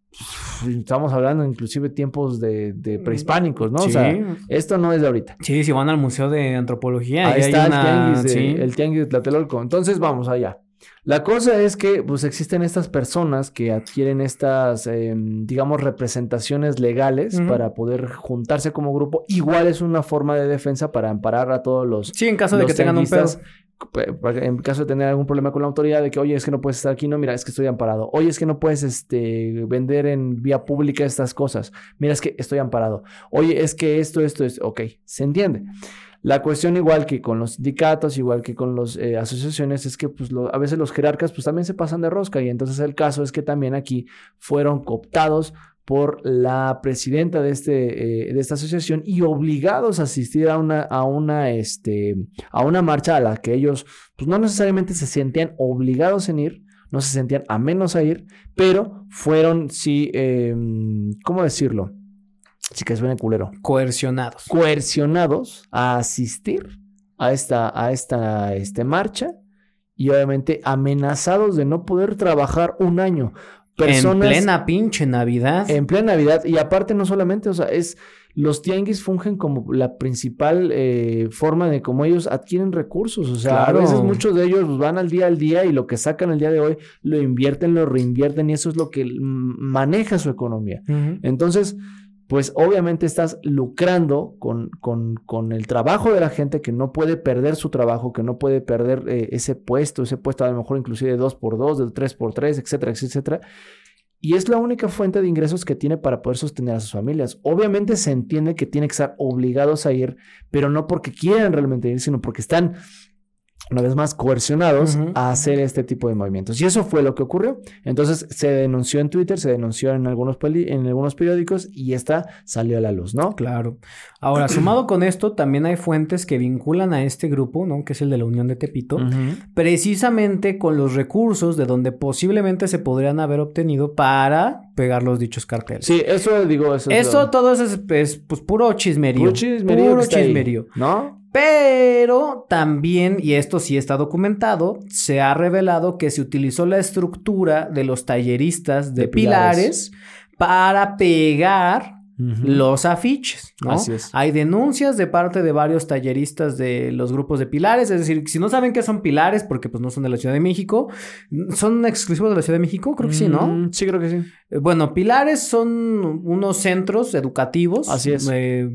estamos hablando inclusive tiempos de, de prehispánicos, ¿no? Sí. O sea, esto no es de ahorita. Sí, si van al Museo de Antropología, Ahí hay está una- el tianguis de, sí. el tianguis de Tlatelolco. Entonces, vamos allá. La cosa es que, pues, existen estas personas que adquieren estas, em, digamos, representaciones legales para poder juntarse como grupo. Igual es una forma de defensa para amparar a todos los Sí, en caso de que tengan un pedo. En caso de tener algún problema con la autoridad, de que, oye, es que no puedes estar aquí, no, mira, es que estoy amparado. Oye, es que no puedes este, vender en vía pública estas cosas. Mira, es que estoy amparado. Oye, es que esto, esto es. Ok, se entiende. La cuestión, igual que con los sindicatos, igual que con las asociaciones, es que pues, a veces los jerarcas pues, también se pasan de rosca. Y entonces el caso es que también aquí fueron cooptados por la presidenta de, este, eh, de esta asociación y obligados a asistir a una, a una, este, a una marcha a la que ellos pues, no necesariamente se sentían obligados en ir, no se sentían a menos a ir, pero fueron, sí, eh, ¿cómo decirlo? Sí que suena culero. Coercionados. Coercionados a asistir a esta, a esta este, marcha y obviamente amenazados de no poder trabajar un año. Personas En plena pinche Navidad. en plena Navidad. Y aparte, no solamente, o sea, es. Los tianguis fungen como la principal eh, forma de cómo ellos adquieren recursos. O sea, Claro. a veces muchos de ellos van al día al día y lo que sacan el día de hoy lo invierten, lo reinvierten y eso es lo que mm, maneja su economía. Entonces, pues obviamente estás lucrando con, con, con el trabajo de la gente que no puede perder su trabajo, que no puede perder eh, ese puesto, ese puesto a lo mejor inclusive de 2x2, del 3x3, etcétera, etcétera. Y es la única fuente de ingresos que tiene para poder sostener a sus familias. Obviamente se entiende que tiene que estar obligados a ir, pero no porque quieran realmente ir, sino porque están, una vez más, coercionados a hacer este tipo de movimientos. Y eso fue lo que ocurrió. Entonces se denunció en Twitter, se denunció en algunos, en algunos periódicos y esta salió a la luz, ¿no? Claro. Ahora, sumado con esto, también hay fuentes que vinculan a este grupo, ¿no? Que es el de la Unión de Tepito, precisamente con los recursos de donde posiblemente se podrían haber obtenido para pegar los dichos carteles. Sí, eso digo, eso es Eso lo- todo eso es, es, pues puro chismerío. puro chismerío. Puro ahí, chismerío. ¿No? Pero también, y esto sí está documentado, se ha revelado que se utilizó la estructura de los talleristas de, De pilares. pilares. para pegar los afiches, ¿no? Así es. Hay denuncias de parte de varios talleristas de los grupos de pilares, es decir, si no saben qué son pilares, porque pues no son de la Ciudad de México, son exclusivos de la Ciudad de México, creo que sí, ¿no? Mm, Sí, creo que sí. Eh, Bueno, pilares son unos centros educativos. Así es. eh,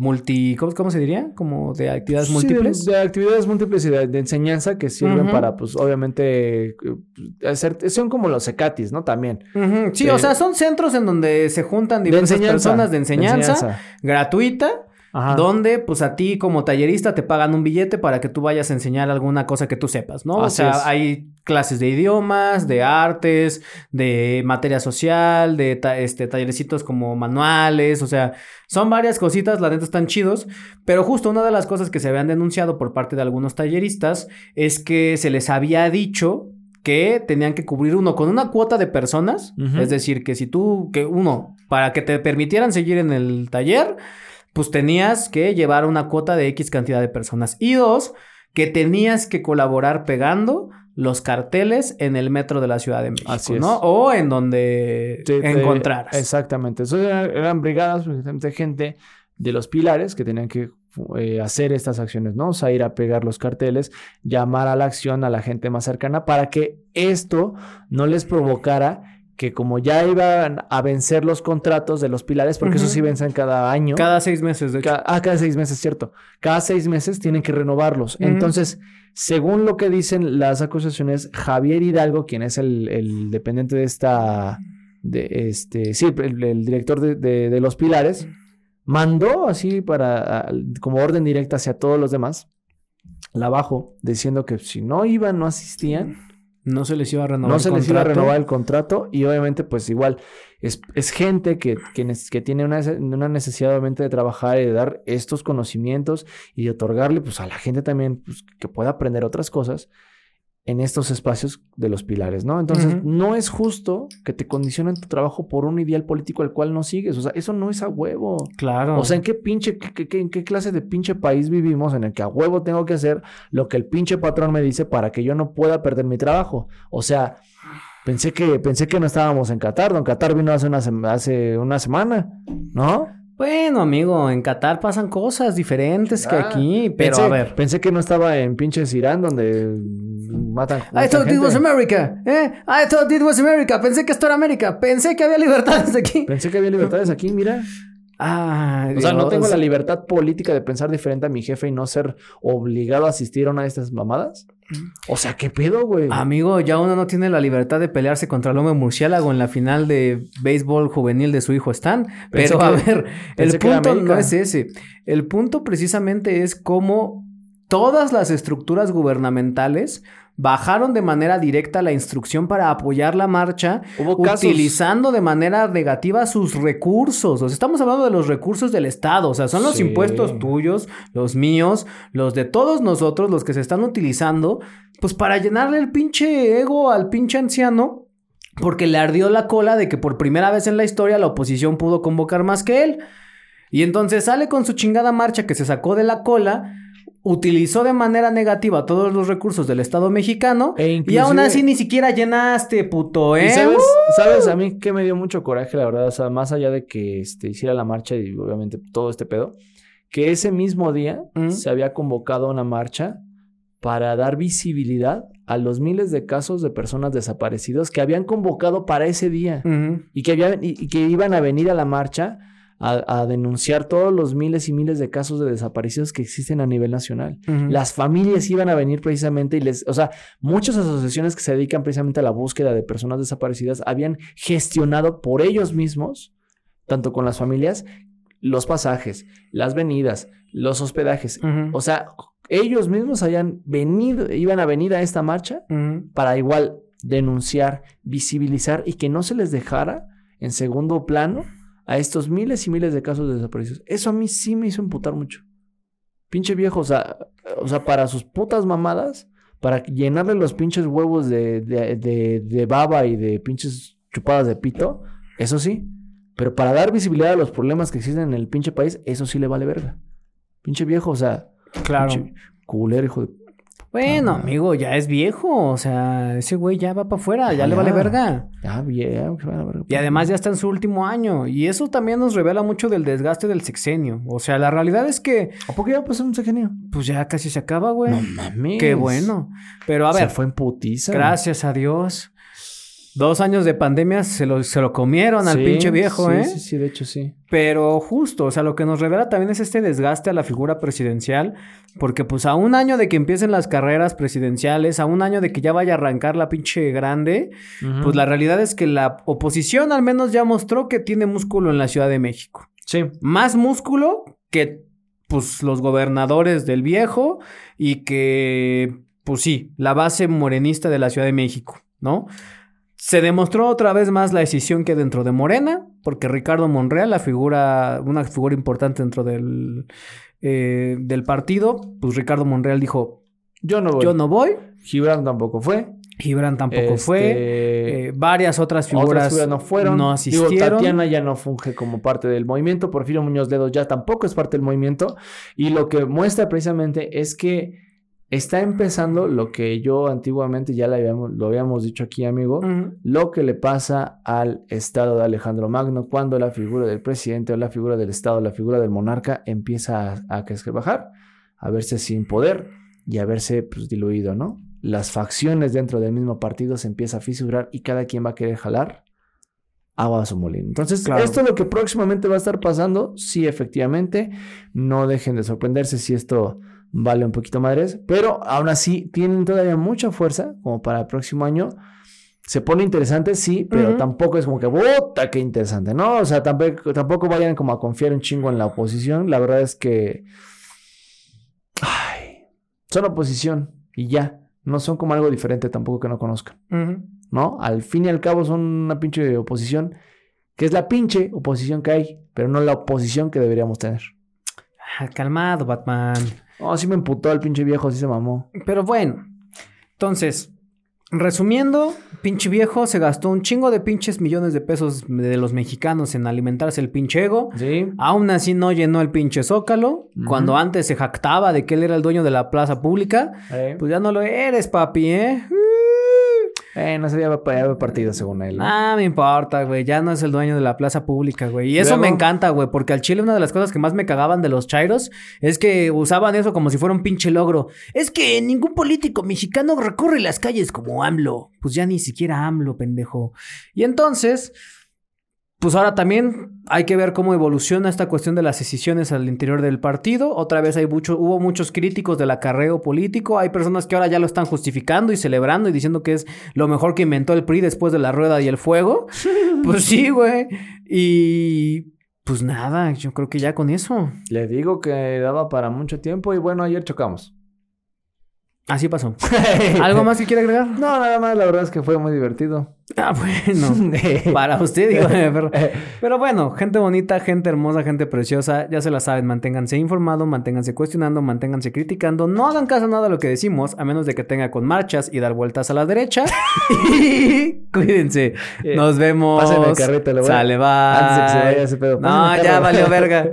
multi, ¿cómo, cómo se diría? Como de actividades Sí, múltiples. De, de actividades múltiples y de, de enseñanza que sirven para, pues, obviamente, eh, hacer, son como los cecatis, ¿no? También. Ujú, Sí, de- o sea, son centros en donde se juntan diversas personas de enseñanza, enseñanza. gratuita, Ajá. donde pues a ti como tallerista te pagan un billete para que tú vayas a enseñar alguna cosa que tú sepas, ¿no? Así o sea, es. hay clases de idiomas, de artes, de materia social, de ta- este, tallerecitos como manuales, o sea, son varias cositas, la neta están chidos, pero justo una de las cosas que se habían denunciado por parte de algunos talleristas es que se les había dicho que tenían que cubrir uno con una cuota de personas, es decir, que si tú, que uno, para que te permitieran seguir en el taller, pues tenías que llevar una cuota de X cantidad de personas. Y dos, que tenías que colaborar pegando los carteles en el metro de la Ciudad de México, Así es. ¿no? O en donde Sí, encontraras. Exactamente. Eso eran, eran brigadas precisamente, de gente de los pilares que tenían que eh, hacer estas acciones, ¿no? O sea, ir a pegar los carteles, llamar a la acción a la gente más cercana para que esto no les provocara que como ya iban a vencer los contratos de los pilares, porque eso sí vencen cada año. Cada seis meses, de hecho. Ca- ah, cada seis meses, cierto. Cada seis meses tienen que renovarlos. Entonces, según lo que dicen las acusaciones, Javier Hidalgo, quien es el, el dependiente de esta, de este, sí, el, el director de, de- de los pilares, mandó así para, como orden directa hacia todos los demás, la bajó, diciendo que si no iban, no asistían, No se les iba a renovar no se el les iba a renovar el contrato y obviamente pues igual es, es gente que, que tiene una, una necesidad obviamente de trabajar y de dar estos conocimientos y de otorgarle pues a la gente también pues, que pueda aprender otras cosas en estos espacios de los pilares, ¿no? Entonces, no es justo que te condicionen tu trabajo por un ideal político al cual no sigues. O sea, eso no es a huevo. Claro. O sea, ¿en qué pinche, qué- qué- en qué clase de pinche país vivimos en el que a huevo tengo que hacer lo que el pinche patrón me dice para que yo no pueda perder mi trabajo? O sea, pensé que, pensé que no estábamos en Qatar. Don Qatar vino hace una, hace una semana, ¿no? Bueno, amigo, en Qatar pasan cosas diferentes que aquí, pero pensé, a ver. Pensé que no estaba en pinches Irán donde matan. I thought it gente. was America, ¿eh? I thought it was America. Pensé que esto era América. Pensé que había libertades aquí. Pensé que había libertades aquí, mira. O sea, no tengo la libertad política de pensar diferente a mi jefe y no ser obligado a asistir a una de estas mamadas. O sea, ¿qué pedo, güey? Amigo, ya uno no tiene la libertad de pelearse contra el hombre murciélago en la final de béisbol juvenil de su hijo Stan. Pensé Pero a ver, el punto no es ese. El punto precisamente es cómo todas las estructuras gubernamentales bajaron de manera directa la instrucción para apoyar la marcha, Hubo casos- utilizando de manera negativa sus recursos. O sea, estamos hablando de los recursos del Estado. O sea, son los Sí. impuestos tuyos, los míos, los de todos nosotros, los que se están utilizando, pues para llenarle el pinche ego al pinche anciano. Porque le ardió la cola de que por primera vez en la historia la oposición pudo convocar más que él. Y entonces sale con su chingada marcha que se sacó de la cola, utilizó de manera negativa todos los recursos del Estado mexicano E y aún así ni siquiera llenaste, puto, ¿eh? Y sabes, sabes, a mí que me dio mucho coraje, la verdad, o sea, más allá de que este, hiciera la marcha y obviamente todo este pedo, que ese mismo día Mm. se había convocado una marcha para dar visibilidad a los miles de casos de personas desaparecidas que habían convocado para ese día y que, y que iban a venir a la marcha a, a denunciar todos los miles y miles de casos de desaparecidos que existen a nivel nacional. Las familias iban a venir precisamente y les, o sea, muchas asociaciones que se dedican precisamente a la búsqueda de personas desaparecidas habían gestionado por ellos mismos, tanto con las familias, los pasajes, las venidas, los hospedajes. O sea, ellos mismos habían venido, iban a venir a esta marcha para igual denunciar, visibilizar y que no se les dejara en segundo plano a estos miles y miles de casos de desaparecidos. Eso a mí sí me hizo emputar mucho. Pinche viejo, o sea, o sea, para sus putas mamadas, para llenarle los pinches huevos de, de, de- de baba y de pinches chupadas de pito, eso sí. Pero para dar visibilidad a los problemas que existen en el pinche país, eso sí le vale verga. Pinche viejo, o sea, Claro. pinche culero, hijo de Bueno, amigo, ya es viejo. O sea, ese güey ya va para afuera, ya Ah, le ya. vale verga. Ah, bien, se verga. Y además ya está en su último año. Y eso también nos revela mucho del desgaste del sexenio. O sea, la realidad es que, ¿A poco ya pasó un sexenio? pues ya casi se acaba, güey. No mames. Qué bueno. Pero a Se ver, fue en putiza. gracias a Dios. Dos años de pandemia se lo, se lo comieron al Sí, pinche viejo, sí, ¿eh? Sí, sí, de hecho sí. Pero justo, o sea, lo que nos revela también es este desgaste a la figura presidencial, porque pues a un año de que empiecen las carreras presidenciales, a un año de que ya vaya a arrancar la pinche grande, pues la realidad es que la oposición al menos ya mostró que tiene músculo en la Ciudad de México. Sí. Más músculo que pues los gobernadores del viejo y que pues sí, la base morenista de la Ciudad de México, ¿no? Se demostró otra vez más la decisión que dentro de Morena, porque Ricardo Monreal, la figura, una figura importante dentro del, eh, del partido, pues Ricardo Monreal dijo, Yo no voy. yo no voy, Gibran tampoco fue. Gibran tampoco Este, fue, eh, varias otras figuras, Otras figuras no fueron. no Digo, asistieron. Tatiana ya no funge como parte del movimiento. Porfirio Muñoz Ledo ya tampoco es parte del movimiento. Y lo que muestra precisamente es que está empezando lo que yo antiguamente ya le habíamos, lo habíamos dicho aquí, amigo. Lo que le pasa al estado de Alejandro Magno cuando la figura del presidente o la figura del estado, la figura del monarca empieza a, a bajar, a verse sin poder y a verse pues, diluido, ¿no? Las facciones dentro del mismo partido se empieza a fisurar y cada quien va a querer jalar agua a su molino. Entonces, Claro. esto es lo que próximamente va a estar pasando. Sí, efectivamente, no dejen de sorprenderse si esto vale un poquito madres, pero aún así tienen todavía mucha fuerza como para el próximo año. Se pone interesante, sí, pero tampoco es como que, ¡puta, qué interesante! No, o sea, tampoco, tampoco vayan como a confiar un chingo en la oposición. La verdad es que. Ay, son oposición y ya. No son como algo diferente tampoco que no conozcan. ¿no? Al fin y al cabo son una pinche oposición que es la pinche oposición que hay, pero no la oposición que deberíamos tener. Ah, calmado, Batman. Oh, sí me emputó el pinche viejo, sí se mamó. Pero bueno, entonces, resumiendo, pinche viejo se gastó un chingo de pinches millones de pesos de los mexicanos en alimentarse el pinche ego. Sí. Aún así no llenó el pinche zócalo. Cuando antes se jactaba de que él era el dueño de la plaza pública. Eh, Pues ya no lo eres, papi, ¿eh? Eh, no sería para partido según él. ¿no? Ah, me importa, güey. Ya no es el dueño de la plaza pública, güey. Y eso Luego- me encanta, güey. Porque al chile una de las cosas que más me cagaban de los chairos es que usaban eso como si fuera un pinche logro. Es que ningún político mexicano recorre las calles como AMLO. Pues ya ni siquiera AMLO, pendejo. Y entonces... Pues ahora también hay que ver cómo evoluciona esta cuestión de las decisiones al interior del partido. Otra vez hay mucho, hubo muchos críticos del acarreo político. Hay personas que ahora ya lo están justificando y celebrando y diciendo que es lo mejor que inventó el PRI después de la rueda y el fuego. pues sí, güey. Y pues nada, yo creo que ya con eso. Le digo que daba para mucho tiempo y bueno, ayer chocamos. Así pasó. ¿Algo más que quiere agregar? No, nada más, la verdad es que fue muy divertido. Ah, bueno. Para usted, digo, pero, pero bueno, gente bonita, gente hermosa, gente preciosa, ya se la saben, manténganse informados, manténganse cuestionando, manténganse criticando, no hagan caso a nada de lo que decimos, a menos de que tenga con marchas y dar vueltas a la derecha. y cuídense. Nos vemos. Pásenme el carrito, le voy a- Sale, bye. Antes de que se vaya ese pedo. No, ya valió verga.